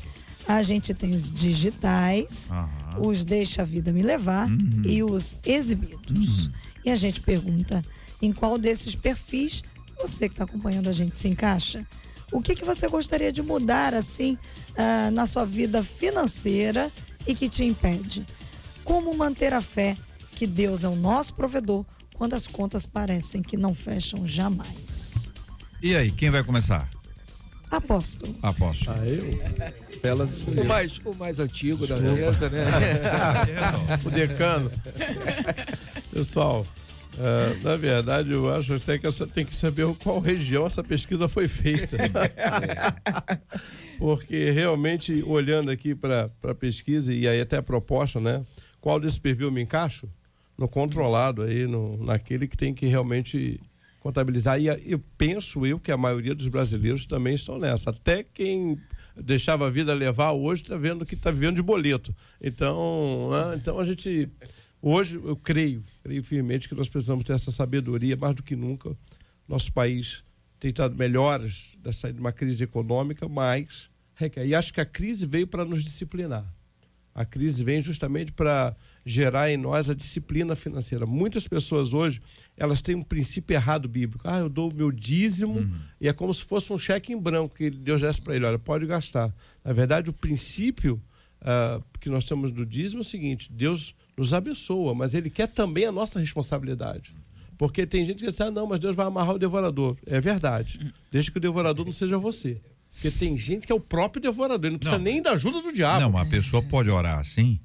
S2: a gente tem os digitais,
S1: Aham.
S2: os deixa a vida me levar
S1: Uhum.
S2: e os exibidos. E a gente pergunta em qual desses perfis você que está acompanhando a gente se encaixa? O que, que você gostaria de mudar assim ah, na sua vida financeira e que te impede? Como manter a fé que Deus é o nosso provedor quando as contas parecem que não fecham jamais?
S1: E aí, quem vai começar?
S2: Apóstolo.
S1: Aposto.
S4: Ah, eu? Ela disse
S6: O mais, o mais antigo da
S4: Desculpa.
S6: mesa, né?
S4: o decano. Pessoal, eh, na verdade, eu acho até que essa, tem que saber qual região essa pesquisa foi feita. Porque realmente, olhando aqui para a pesquisa e aí até a proposta, né? Qual desse perfil eu me encaixo? No controlado aí, no, naquele que tem que realmente contabilizar. E eu penso eu que a maioria dos brasileiros também estão nessa. Até quem deixava a vida levar hoje está vendo que está vivendo de boleto. Então, né, então a gente hoje eu creio, creio firmemente que nós precisamos ter essa sabedoria mais do que nunca. Nosso país tem estado melhoras da saída de uma crise econômica, mas requer. E acho que a crise veio para nos disciplinar. A crise vem justamente para gerar em nós a disciplina financeira. Muitas pessoas hoje, elas têm um princípio errado bíblico. Ah, eu dou o meu dízimo e é como se fosse um cheque em branco que Deus desse para ele, olha, pode gastar. Na verdade, o princípio ah, que nós temos do dízimo é o seguinte, Deus nos abençoa, mas ele quer também a nossa responsabilidade. Porque tem gente que diz, ah, não, mas Deus vai amarrar o devorador. É verdade. Desde que o devorador não seja você. Porque tem gente que é o próprio devorador, ele não precisa
S1: Não.
S2: Nem da ajuda do diabo.
S1: Não, uma pessoa pode orar assim,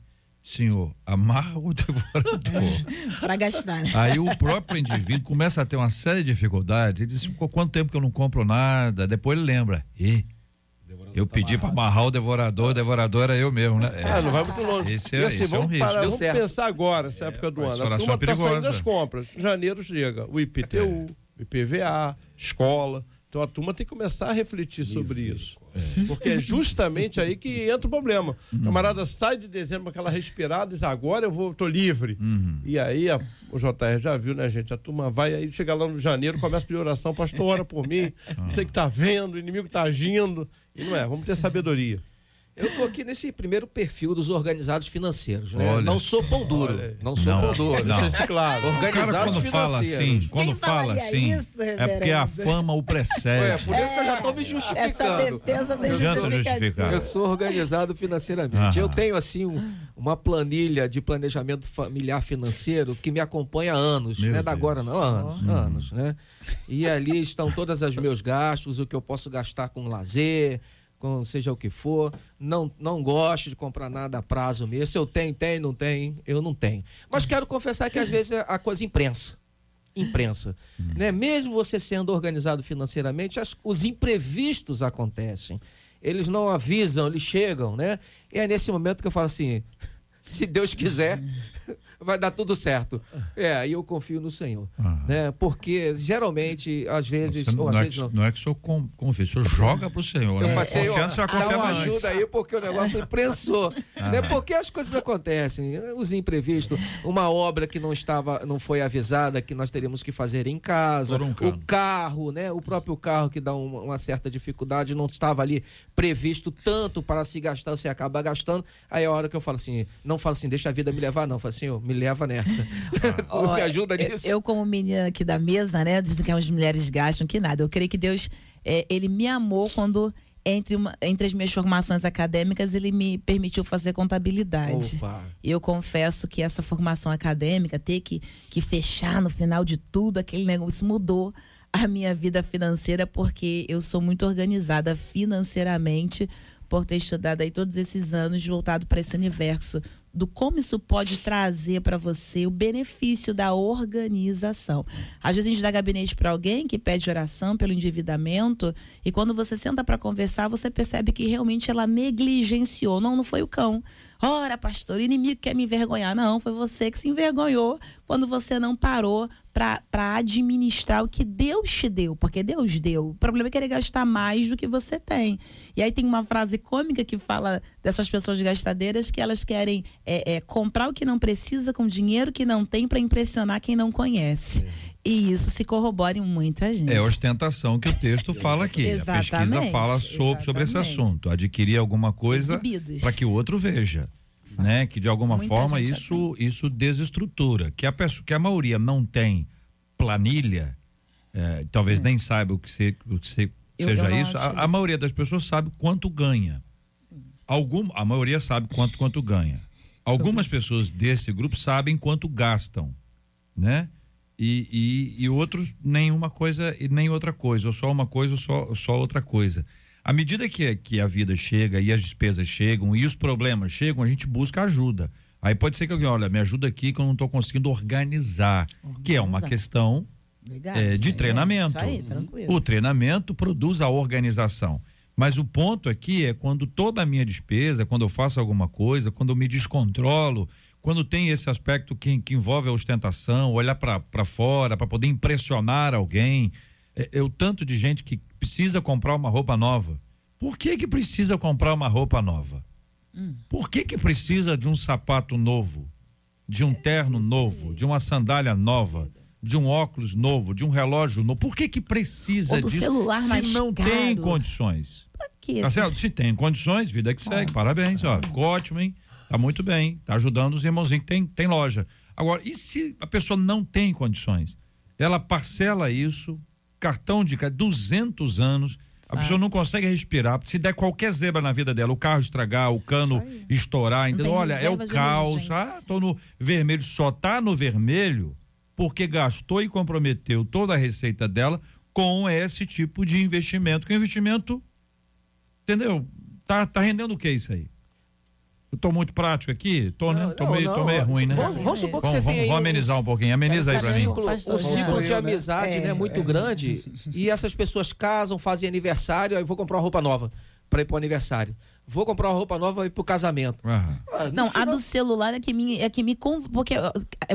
S1: Senhor, amarra o devorador.
S5: Para gastar. né?
S1: Aí o próprio indivíduo começa a ter uma série de dificuldades. Ele diz: "Qu- quanto tempo que eu não compro nada? Depois ele lembra. E eu pedi para amarrar o devorador, o devorador era eu mesmo, né? É.
S2: Ah,
S4: Ah, não vai muito longe.
S1: Esse é-
S4: e assim,
S1: esse é um
S4: vamos, parar, vamos pensar agora, essa época do ano. A
S1: oração
S4: turma
S1: é
S4: está saindo
S1: perigosa.
S4: das compras. Janeiro chega. O IPTU, o IPVA, escola. Então a turma tem que começar a refletir sobre isso. Porque é justamente aí que entra o problema. O camarada sai de dezembro com aquela respirada e diz, agora eu vou, tô livre. E aí a- o JR já viu, né, gente? A turma vai aí, chega lá no janeiro, começa a pedir oração, pastor, ora por mim. Não sei o que tá vendo, o inimigo tá agindo. Não é, vamos ter sabedoria.
S6: Eu tô aqui nesse primeiro perfil dos organizados financeiros, né?
S1: Olha.
S6: não sou pão duro, não sou
S1: Não,
S6: pão duro.
S1: não.
S4: Isso claro.
S1: O cara
S6: Organizados
S1: quando fala assim, quando fala assim,
S2: isso,
S1: é porque a fama o
S6: É,
S1: precede.
S6: por isso que eu já tô me
S2: Essa
S6: justificando.
S2: defesa
S1: Não adianta
S2: justificativa.
S1: justificar.
S6: Eu sou organizado financeiramente.
S1: Aham.
S6: Eu tenho, assim, um- uma planilha de planejamento familiar financeiro que me acompanha há anos.
S1: Meu
S6: não é da agora, não. Anos, anos, né? E ali estão todos os meus gastos, o que eu posso gastar com lazer, com seja o que for. Não, não gosto de comprar nada a prazo mesmo. Se eu tenho, tem, não tem, eu não tenho. Mas quero confessar que às vezes a coisa imprensa. Imprensa. Né? Mesmo você sendo organizado financeiramente, as- os imprevistos acontecem. Eles não avisam, eles chegam, né? E é nesse momento que eu falo assim: se Deus quiser, vai dar tudo certo. É, aí eu confio no Senhor.
S1: Aham.
S6: Né? Porque geralmente, às vezes,
S1: não,
S6: ou às
S1: não é
S6: vezes
S1: que,
S6: não.
S1: não é que o senhor confia, o senhor joga pro senhor.
S6: Eu
S1: né? você vai
S6: dá uma
S1: antes.
S6: ajuda aí, porque o negócio imprensou.
S1: Ah.
S6: né? Porque as coisas acontecem, os imprevistos. Uma obra que não estava, não foi avisada, que nós teríamos que fazer em casa.
S1: Um
S6: o carro, né? O próprio carro que dá uma, uma certa dificuldade, não estava ali previsto tanto para se gastar, você acaba gastando. Aí é a hora que eu falo assim, não falo assim, deixa a vida me levar, não. Eu falo assim, me leva nessa.
S5: Ó,
S6: me ajuda
S5: eu-
S6: nisso.
S5: Eu, como menina aqui da mesa, né? Dizem que as mulheres gastam, que nada. Eu creio que Deus, é, ele me amou quando, entre, uma- entre as minhas formações acadêmicas, ele me permitiu fazer contabilidade.
S6: Opa.
S5: E eu confesso que essa formação acadêmica, ter que, que fechar no final de tudo, aquele negócio mudou a minha vida financeira, porque eu sou muito organizada financeiramente por ter estudado aí todos esses anos voltado para esse universo do como isso pode trazer para você o benefício da organização. Às vezes a gente dá gabinete para alguém que pede oração pelo endividamento e quando você senta para conversar, você percebe que realmente ela negligenciou. Não, não foi o cão. Ora, pastor, o inimigo quer me envergonhar. Não, foi você que se envergonhou quando você não parou para administrar o que Deus te deu, porque Deus deu. O problema é querer gastar mais do que você tem. E aí tem uma frase cômica que fala dessas pessoas gastadeiras que elas querem é, é, comprar o que não precisa com dinheiro que não tem para impressionar quem não conhece. E isso se corrobora em muita gente.
S1: É ostentação que o texto fala aqui. A pesquisa fala sobre, sobre esse assunto. Adquirir alguma coisa para que o outro veja. Né? Que de alguma
S5: Muita
S1: forma isso, isso desestrutura. Que a, pessoa, que a maioria não tem planilha, é, talvez nem saiba o que, se, o que se- seja isso. A, a maioria das pessoas sabe quanto ganha. Algum, a maioria sabe quanto, quanto ganha. Algumas pessoas desse grupo sabem quanto gastam, né? E, e, e outros nenhuma coisa e nem outra coisa, ou só uma coisa ou só, só outra coisa. À medida que, que a vida chega e as despesas chegam e os problemas chegam, a gente busca ajuda. Aí pode ser que alguém, olha, me ajuda aqui que eu não estou conseguindo organizar, que é uma
S5: Organizar.
S1: questão
S5: Legal,
S1: é, de
S5: aí,
S1: treinamento.
S5: Isso aí.
S1: O treinamento produz a organização. Mas o ponto aqui é quando toda a minha despesa, quando eu faço alguma coisa, quando eu me descontrolo, quando tem esse aspecto que, que envolve a ostentação, olhar para fora, para poder impressionar alguém. É, é o tanto de gente que precisa comprar uma roupa nova. Por que que precisa comprar uma roupa nova? Por que que precisa de um sapato novo? De um terno novo? De uma sandália nova? De um óculos novo? De um relógio novo? Por que que precisa
S5: Ou do
S1: disso?
S5: celular
S1: se
S5: mais
S1: não tem
S5: caro.
S1: condições.
S5: Pra quê?
S1: Tá certo? Se tem condições, vida que segue. Parabéns, ó. Ficou ótimo, hein? Tá muito bem. Tá ajudando os irmãozinhos que tem, tem loja. Agora, e se a pessoa não tem condições? Ela parcela isso, cartão de crédito, 200 anos. A pessoa não consegue respirar. Se der qualquer zebra na vida dela, o carro estragar, o cano estourar, entendeu? Olha, é o caos. Ah, tô no vermelho. Só tá no vermelho porque gastou e comprometeu toda a receita dela com esse tipo de investimento. Que é um investimento Entendeu? Tá, tá rendendo o que isso aí? Eu tô muito prático aqui? Tô, né?
S6: Não,
S1: meio,
S6: não.
S1: tô meio ruim, né?
S6: Vamos, vamos supor que você
S1: vamos,
S6: tem aí
S1: vamos amenizar um pouquinho. Ameniza aí pra mim.
S6: um ciclo de
S5: já.
S6: amizade
S5: É,
S6: né, muito grande e essas pessoas casam, fazem aniversário, aí vou comprar uma roupa nova para ir pro aniversário. Vou comprar uma roupa nova e ir pro casamento. Ah, no
S5: Não, a do celular é que me, é que me conv... porque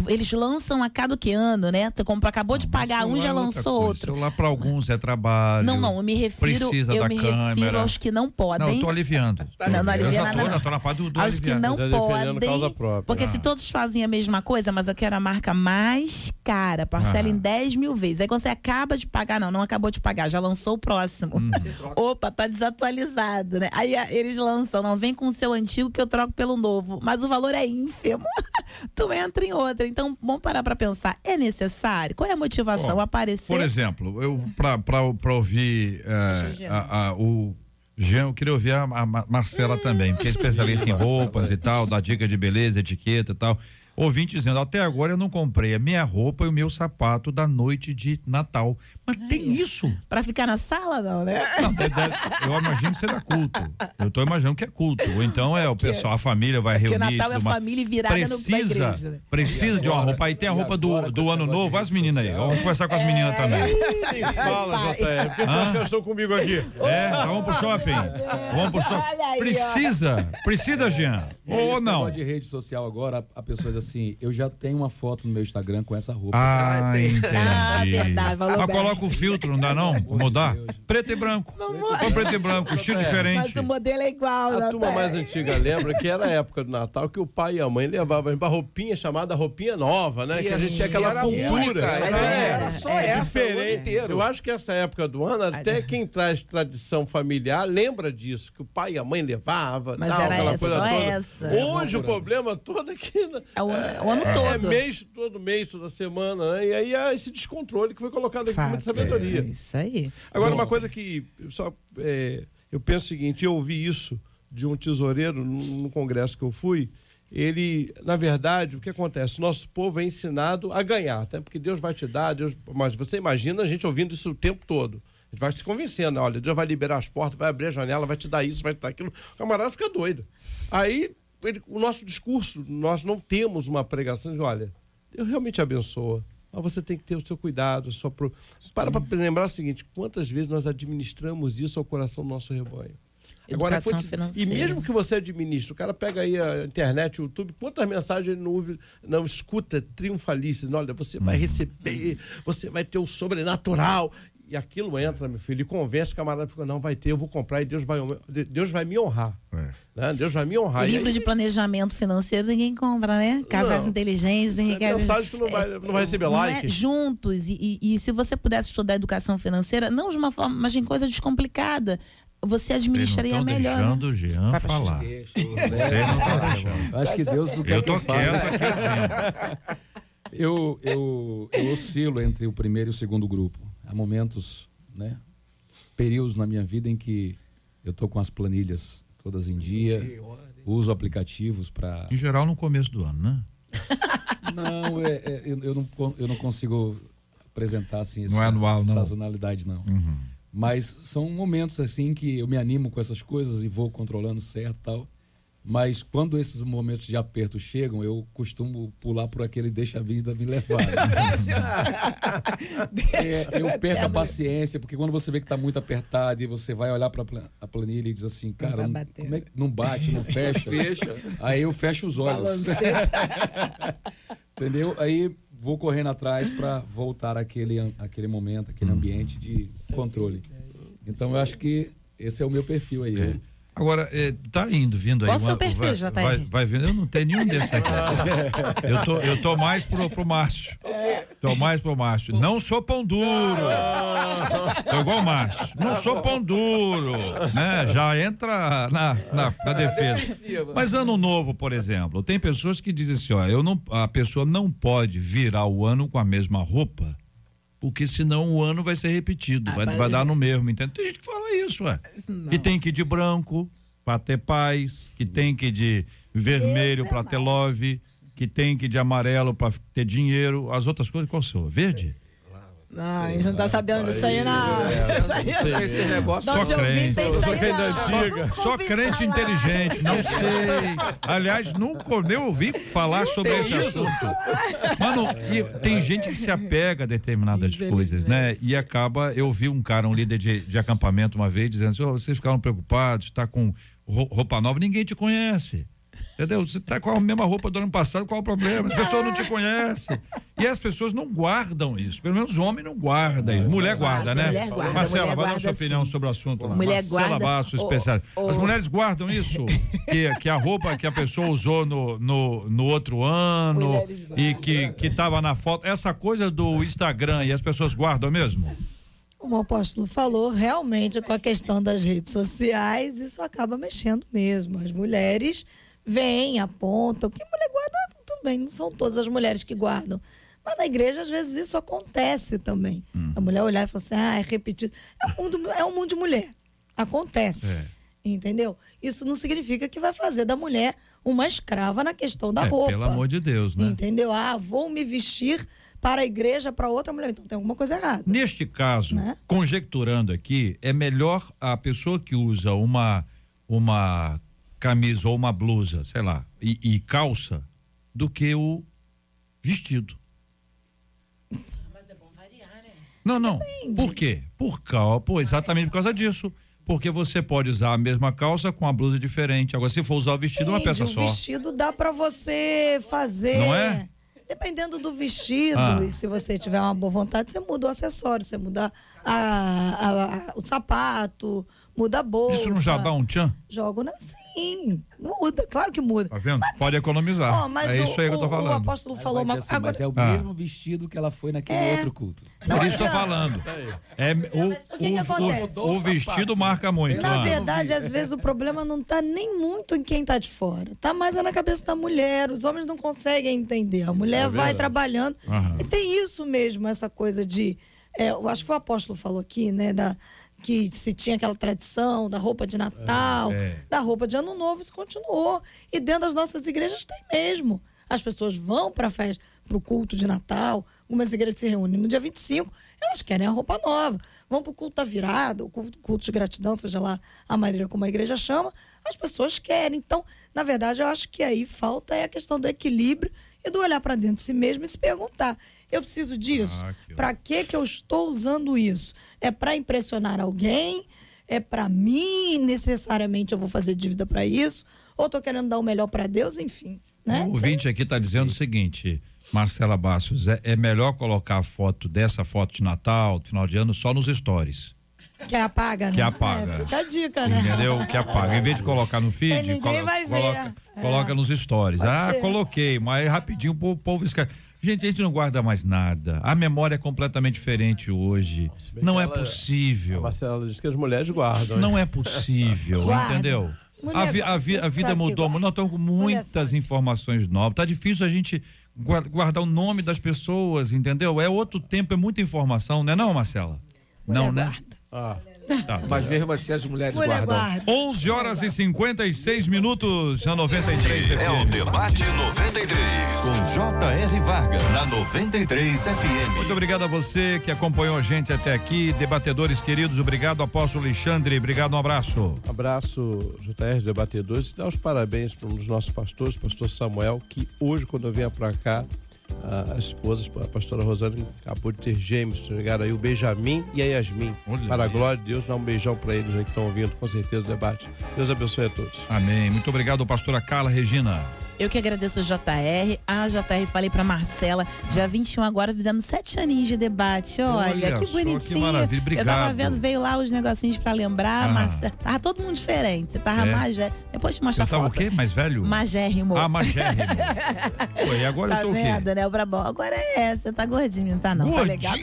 S5: eles lançam a cada que ano, né? Você comprou, acabou de pagar um, já
S1: é
S5: lançou outro.
S1: Celular pra alguns é trabalho.
S5: Não, não, eu me refiro,
S1: Precisa
S5: eu
S1: da
S5: me refiro aos que não podem.
S1: Não, eu tô aliviando.
S5: Não, não
S1: eu
S5: alivia
S1: já
S5: nada,
S1: tô,
S5: não.
S1: tô na parte do, do
S5: aos que não podem.
S4: causa própria.
S5: Porque
S1: Ah.
S5: se todos fazem a mesma coisa, mas eu quero a marca mais cara, parcela
S1: Ah.
S5: em 10 mil vezes. Aí quando você acaba de pagar, não, não acabou de pagar, já lançou o próximo.
S1: Hum.
S5: Opa, tá desatualizado, né? Aí a- eles lançam, não vem com o seu antigo que eu troco pelo novo, mas o valor é ínfimo. tu entra em outra. Então, vamos parar pra pensar. É necessário? Qual é a motivação? Aparecer?
S1: Por exemplo, eu pra, pra, pra ouvir
S5: Jean.
S1: a- a- o Jean, eu queria ouvir a, a Ma- Marcela também, porque é especialista em roupas e tal, dá dica de beleza, etiqueta e tal. Ouvinte dizendo, até agora eu não comprei a minha roupa e o meu sapato da noite de Natal. Mas tem isso.
S5: Pra ficar na sala, não, né?
S1: Não, deve- deve- eu imagino que seja culto. Eu tô imaginando que é culto. Ou então é o pessoal, a família vai
S5: Porque
S1: reunir.
S5: Natal é
S1: mais.
S5: família e virada no- na
S1: precisa,
S5: igreja, né?
S1: Precisa de uma roupa. Aí tem a roupa do, do ano novo. As meninas aí. Vamos conversar com as meninas também.
S4: Nem fala. JR, porque parece que elas estão comigo aqui.
S1: É, tá, vamos pro shopping. Vamos pro shopping. Precisa, precisa, Jean. Ou
S7: esse
S1: não?
S7: de rede social agora, a pessoa diz assim, eu já tenho uma foto no meu Instagram com essa roupa.
S1: Ah, entendi.
S5: Ah, verdade, bem.
S1: Coloca o filtro, não dá não? Mudar? Preto e branco. Ou preto e branco, estilo diferente.
S5: Mas o modelo é igual,
S4: A
S5: né,
S4: turma mais antiga lembra que era a época do Natal que o pai e a mãe levavam uma roupinha chamada roupinha nova, né? que a gente tinha aquela
S6: era
S4: cultura.
S6: única, era,
S4: É,
S6: era só
S5: é
S6: essa o ano
S4: diferente.
S6: inteiro.
S4: Eu acho que essa época do ano, até quem traz tradição familiar lembra disso, que o pai e a mãe levavam.
S5: Mas
S4: tal,
S5: era
S4: aquela
S5: essa,
S4: coisa
S5: só
S4: toda.
S5: essa.
S4: Hoje o problema todo é que
S5: É o ano- o ano
S4: é,
S5: todo.
S4: É mês, todo mês, toda semana, né? E aí há esse descontrole que foi colocado aqui. Sabedoria.
S5: É Isso aí.
S4: Agora, uma coisa que eu só é, eu penso o seguinte, eu ouvi isso de um tesoureiro num num congresso que eu fui. Ele, na verdade, o que acontece? Nosso povo é ensinado a ganhar, né? porque Deus vai te dar, Deus, mas você imagina a gente ouvindo isso o tempo todo. A gente vai se convencendo, olha, Deus vai liberar as portas, vai abrir a janela, vai te dar isso, vai te dar aquilo. O camarada fica doido. Aí, ele- o nosso discurso, nós não temos uma pregação de, olha, Deus realmente abençoa. Mas você tem que ter o seu cuidado, sua pro... Para para lembrar o seguinte: quantas vezes nós administramos isso ao coração do nosso rebanho?
S5: Educação
S4: quanti-. E mesmo que você administre, o cara pega aí a internet, o YouTube, quantas mensagens ele não, ouve, não escuta triunfalistas? Olha, você vai receber, você vai ter o sobrenatural. E aquilo entra, meu filho, e convence o camarada, fica, não, vai ter, eu vou comprar e Deus vai, Deus vai me honrar.
S1: É.
S4: né? Deus vai me honrar.
S5: Livro
S4: aí-
S5: de planejamento financeiro ninguém compra, né? Casais
S4: Não.
S5: inteligentes, ninguém
S4: É mensagem que não vai- não vai receber
S5: não
S4: like.
S5: É juntos. E, e- e se você pudesse estudar educação financeira, não de uma forma, mas em coisa descomplicada, você
S1: Eles não
S5: administraria
S1: estão
S5: melhor.
S1: deixando
S5: né?
S1: o Jean
S5: Vai
S1: falar.
S7: Deixa,
S1: Você não tá deixando.
S7: Acho que Deus não quer
S1: Eu
S7: que
S1: tô
S7: eu fale.
S1: quieto aqui.
S7: Eu, eu, eu oscilo entre o primeiro e o segundo grupo. Há momentos, né? Períodos na minha vida em que eu tô com as planilhas todas em dia, uso aplicativos para.
S1: Em geral, no começo do ano, né?
S7: Não, é, é, eu, eu não, eu não consigo apresentar assim
S1: Não é anual, não.
S7: sazonalidade, não. Mas são momentos assim que eu me animo com essas coisas e vou controlando certo e tal. Mas quando esses momentos de aperto chegam, eu costumo pular por aquele deixa a vida me levar. É, eu perco a paciência, porque quando você vê que está muito apertado e você vai olhar para a planilha e diz assim, cara,
S5: vai
S7: não, como é que não bate, não fecha, fecha. Aí eu fecho os olhos. Entendeu? Aí vou correndo atrás para voltar àquele, àquele momento, aquele ambiente de controle. Então eu acho que esse é o meu perfil aí. né?
S1: Agora, eh, tá indo, vindo aí.
S5: Qual o seu perfil,
S1: vai,
S5: JR?
S1: vai, vai vendo. Eu não tenho nenhum desses aqui. eu, tô, eu tô mais pro, pro Márcio. Tô mais pro Márcio. Não sou pão duro. Tô igual o Márcio. Não sou pão duro. Né? Já entra na, na, na defesa. Mas ano novo, por exemplo, tem pessoas que dizem assim, ó, eu não, a pessoa não pode virar o ano com a mesma roupa, porque senão o ano vai ser repetido, vai, vai dar no mesmo, entende? Tem gente que fala isso, ué. Que tem que ir de branco para ter paz, que tem que ir de vermelho para ter love, que tem que ir de amarelo para ter dinheiro, as outras coisas qual são? Verde?
S5: Não, a gente não tá sabendo disso aí, não. Isso aí-
S6: Esse negócio
S5: Não
S1: Só crente.
S5: isso aí,
S4: crente
S5: não.
S4: antiga.
S1: Só crente inteligente, não sei. Aliás, nunca nem ouvi falar sobre esse assunto. Mano, e tem gente que se apega a determinadas coisas, né? E acaba. Eu vi um cara, um líder de, de acampamento uma vez, dizendo assim: "Ô, vocês ficaram preocupados, tá com ro- roupa nova, ninguém te conhece. Entendeu? Você tá com a mesma roupa do ano passado, qual o problema? As pessoas não te conhecem. E as pessoas não guardam isso. Pelo menos o homem não guarda isso. Mulher guarda, né?
S5: mulher guarda,
S1: Marcela,
S5: mulher
S1: vai dar
S5: guarda,
S1: sua opinião
S5: sim.
S1: sobre o assunto lá.
S5: Mulher
S1: Marcela
S5: guarda.
S1: Basso,
S5: Ô,
S1: especial.
S5: ô,
S1: As mulheres guardam isso? que, que a roupa que a pessoa usou no, no, no outro ano
S5: Mulheres
S1: e que, que tava na foto. Essa coisa do Instagram e as pessoas guardam mesmo?
S2: Como o apóstolo falou, realmente com a questão das redes sociais, isso acaba mexendo mesmo. As mulheres vêm, apontam. Que mulher guarda, tudo bem, não são todas as mulheres que guardam. Mas na igreja, às vezes, isso acontece também. A mulher olhar e falar assim, ah, é repetido. É um mundo, é um mundo de mulher. Acontece.
S1: É.
S2: Entendeu? Isso não significa que vai fazer da mulher uma escrava na questão da
S1: É,
S2: roupa.
S1: pelo amor de Deus, né?
S2: Entendeu? Ah, vou me vestir para a igreja, para outra mulher. Então tem alguma coisa errada.
S1: Neste caso,
S2: Né?
S1: conjecturando aqui, é melhor a pessoa que usa uma uma camisa ou uma blusa, sei lá, e, e calça, do que o vestido. Não, não. Por quê? Por causa, pô, exatamente por causa disso. Porque você pode usar a mesma calça com a blusa diferente. Agora, se for usar o vestido, é uma
S2: Depende,
S1: peça
S2: o
S1: só.
S2: vestido dá para você fazer.
S1: Não é?
S2: Dependendo do vestido,
S1: Ah.
S2: e se você tiver uma boa vontade, você muda o acessório, você muda a- a- a- o sapato, muda a bolsa.
S1: Isso não já dá um tchan?
S2: Jogo, né? Sim, muda, claro que muda.
S1: Tá vendo? Pode economizar.
S2: Ó, mas
S1: é
S2: o,
S1: isso aí que eu tô
S2: o- o
S1: falando.
S2: apóstolo falou
S7: Mas,
S2: uma
S7: assim,
S2: agora,
S7: mas é o
S1: Ah.
S7: mesmo vestido que ela foi naquele
S2: É.
S7: outro culto.
S1: Por isso eu tô falando. É, o,
S2: o que que acontece?
S1: o- o vestido marca muito.
S2: Na verdade, às vezes o problema não tá nem muito em quem tá de fora. Tá mais é na cabeça da mulher. Os homens não conseguem entender. A mulher vai trabalhando.
S1: Aham.
S2: E tem isso mesmo, essa coisa de. é, eu acho que foi o apóstolo falou aqui, né? Da, que se tinha aquela tradição da roupa de Natal,
S1: É.
S2: da roupa de Ano Novo, isso continuou. E dentro das nossas igrejas tem mesmo. As pessoas vão para festa, para o culto de Natal. Algumas igrejas se reúnem no dia 25, elas querem a roupa nova. Vão para o culto da virada, o culto, culto de gratidão, seja lá a maneira como a igreja chama, as pessoas querem. Então, na verdade, eu acho que aí falta é a questão do equilíbrio e do olhar para dentro de si mesmo e se perguntar: eu preciso disso?
S1: Ah, que
S2: Para que que eu estou usando isso? É para impressionar alguém? É para mim? Necessariamente eu vou fazer dívida para isso? Ou estou querendo dar o melhor para Deus? Enfim, né?
S1: O ouvinte aqui está dizendo o seguinte, Marcela Bastos, é, é melhor colocar a foto dessa foto de Natal, de final de ano, só nos stories.
S2: Que apaga, né?
S1: Que apaga.
S2: É, fica a dica, né?
S1: Entendeu? Que apaga. Em vez de colocar no feed,
S2: vai ver.
S1: coloca,
S2: É.
S1: coloca nos stories.
S2: Pode
S1: ah,
S2: ser.
S1: coloquei, mas rapidinho o povo esquece. Gente, a gente não guarda mais nada. A memória é completamente diferente hoje. Não
S4: que
S1: é
S4: ela- A
S1: possível.
S4: Marcela diz que as mulheres guardam.
S1: Não é possível,
S2: Guarda.
S1: entendeu?
S2: Mulher
S1: a, vi- a vi- a vida mudou, nós estamos com muitas informações novas. Tá difícil a gente guar- guardar o nome das pessoas, entendeu? É outro tempo, é muita informação, não é não, Marcela? não,
S2: Mulher
S1: né?
S2: guarda.
S4: Ah,
S1: Tá.
S6: Mas mesmo assim as mulheres
S2: Mulher
S6: guardam.
S2: guarda.
S1: 11 horas e 56 minutos na 93
S3: É o
S1: FM.
S3: Debate 93, com J.R. Varga, na 93 FM.
S1: Muito obrigado a você que acompanhou a gente até aqui. Debatedores queridos, obrigado, apóstolo Alexandre. Obrigado, um abraço.
S4: abraço, JR Debatedores, e dar os parabéns para um dos nossos pastores, pastor Samuel, que hoje, quando eu vinha para cá, a, a esposa, a pastora Rosana, acabou de ter gêmeos, chegaram aí o Benjamin e a Yasmin.
S1: Olha
S4: para a glória de Deus, dá um beijão para eles aí que estão ouvindo, com certeza, o debate. Deus abençoe a todos.
S1: Amém. Muito obrigado, pastora Carla Regina.
S5: Eu que agradeço o JR. A JR falei pra Marcela, dia 21 agora fizemos sete aninhos de debate. Olha,
S1: Olha
S5: que bonitinho.
S1: que maravilha.
S5: Eu tava
S1: Obrigado.
S5: vendo, veio lá os negocinhos pra lembrar.
S1: Ah.
S5: Tava todo mundo diferente. Você tava
S1: É?
S5: mais velho. Depois te mostro a
S1: tava o
S5: foto.
S1: quê? Mais velho?
S5: Magérrimo.
S1: Ah, magérrimo. Pô, e agora
S5: Tá
S1: eu tô o quê?
S5: vendo, né? O Brabão. Agora é, você tá gordinho, não tá não. Tá legal.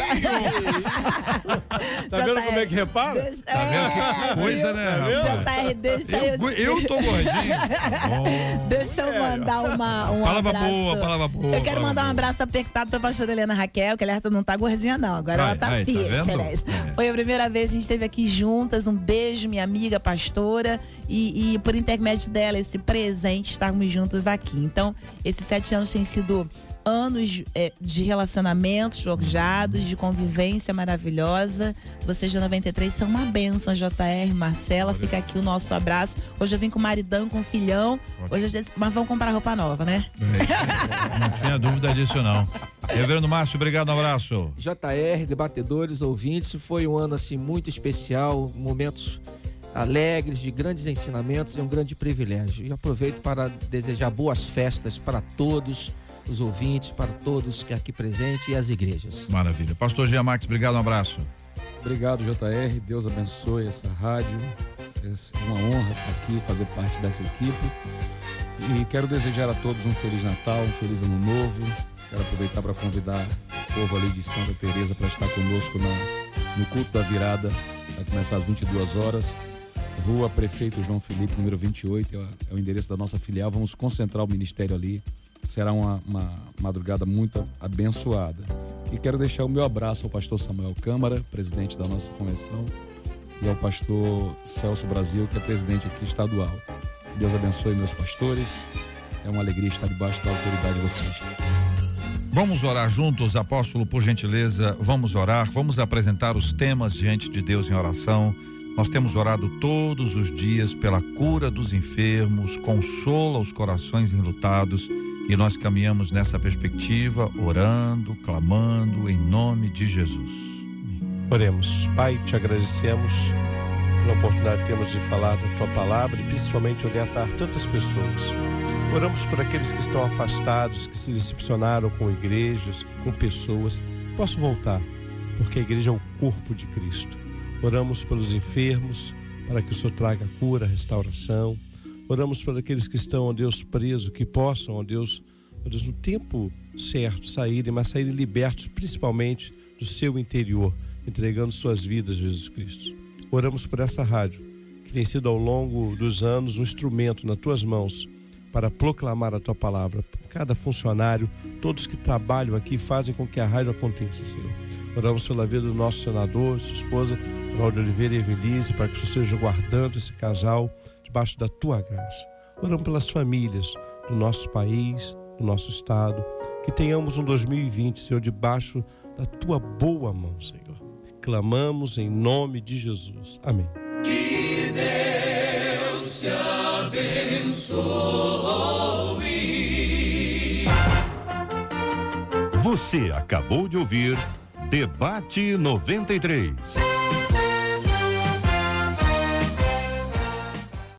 S4: Tá vendo como é que repara?
S5: Deixa-
S1: Tá vendo que
S5: é,
S1: coisa, né?
S5: JR, deixa eu,
S1: Eu, eu tô gordinho.
S5: Deixa eu mandar uma, um
S1: Palavra
S5: abraço.
S1: boa, palavra boa,
S5: Eu quero mandar um abraço apertado pra pastora Helena Raquel, que ela não tá gordinha, não. Agora
S1: Ai,
S5: ela tá
S1: ai, tá
S5: fixa, né?
S1: É.
S5: Foi a primeira vez que a gente esteve aqui juntas. Um beijo, minha amiga pastora. E, e por intermédio dela, esse presente, estarmos juntos aqui. Então, esses sete anos têm sido anos é, de relacionamentos forjados, de convivência maravilhosa. Vocês da 93 são uma bênção, JR, Marcela. Fica aqui o nosso abraço. Hoje eu vim com o maridão, com o filhão. Hoje, eu disse- mas vamos comprar roupa nova, né?
S1: Não tinha dúvida disso, não. Reverendo Márcio, obrigado, um abraço.
S6: JR, debatedores, ouvintes, foi um ano assim muito especial, momentos alegres, de grandes ensinamentos e um grande privilégio. E aproveito para desejar boas festas para todos os ouvintes, para todos que aqui presentes e as igrejas.
S1: Maravilha. Pastor Gia Marques, obrigado, um abraço.
S7: Obrigado, JR. Deus abençoe essa rádio. É uma honra estar aqui, fazer parte dessa equipe. E quero desejar a todos um Feliz Natal, um Feliz Ano Novo. Quero aproveitar para convidar o povo ali de Santa Teresa para estar conosco na no culto da virada, vai começar às 22 horas. Rua Prefeito João Felipe, número 28, é o- é o endereço da nossa filial. Vamos concentrar o ministério ali. Será uma, uma madrugada muito abençoada. E quero deixar o meu abraço ao pastor Samuel Câmara, presidente da nossa convenção, e ao pastor Celso Brasil, que é presidente aqui estadual. Deus abençoe meus pastores. É uma alegria estar debaixo da autoridade de vocês.
S1: Vamos orar juntos, apóstolo, por gentileza. Vamos orar, vamos apresentar os temas diante de Deus em oração. Nós temos orado todos os dias pela cura dos enfermos, consola os corações enlutados e nós caminhamos nessa perspectiva, orando, clamando em nome de Jesus.
S4: Oremos. Pai, te agradecemos pela oportunidade que temos de falar da tua palavra e principalmente orientar tantas pessoas. Oramos por aqueles que estão afastados, que se decepcionaram com igrejas, com pessoas. Posso voltar, porque a igreja é o corpo de Cristo. Oramos pelos enfermos, para que o Senhor traga cura, restauração. Oramos por aqueles que estão, ó Deus, presos, que possam, ó Deus, ó Deus, no tempo certo saírem, mas saírem libertos, principalmente do seu interior, entregando suas vidas a Jesus Cristo. Oramos por essa rádio, que tem sido ao longo dos anos um instrumento nas tuas mãos para proclamar a tua palavra. Cada funcionário, todos que trabalham aqui fazem com que a rádio aconteça, Senhor. Oramos pela vida do nosso senador, sua esposa, Cláudia Oliveira e Evelise, para que o Senhor esteja guardando esse casal debaixo da tua graça. Oramos pelas famílias do nosso país, do nosso estado, que tenhamos um 2020, Senhor, debaixo da tua boa mão, Senhor. Clamamos em nome de Jesus. Amém.
S8: Que Deus te abençoe.
S3: Você acabou de ouvir Debate 93.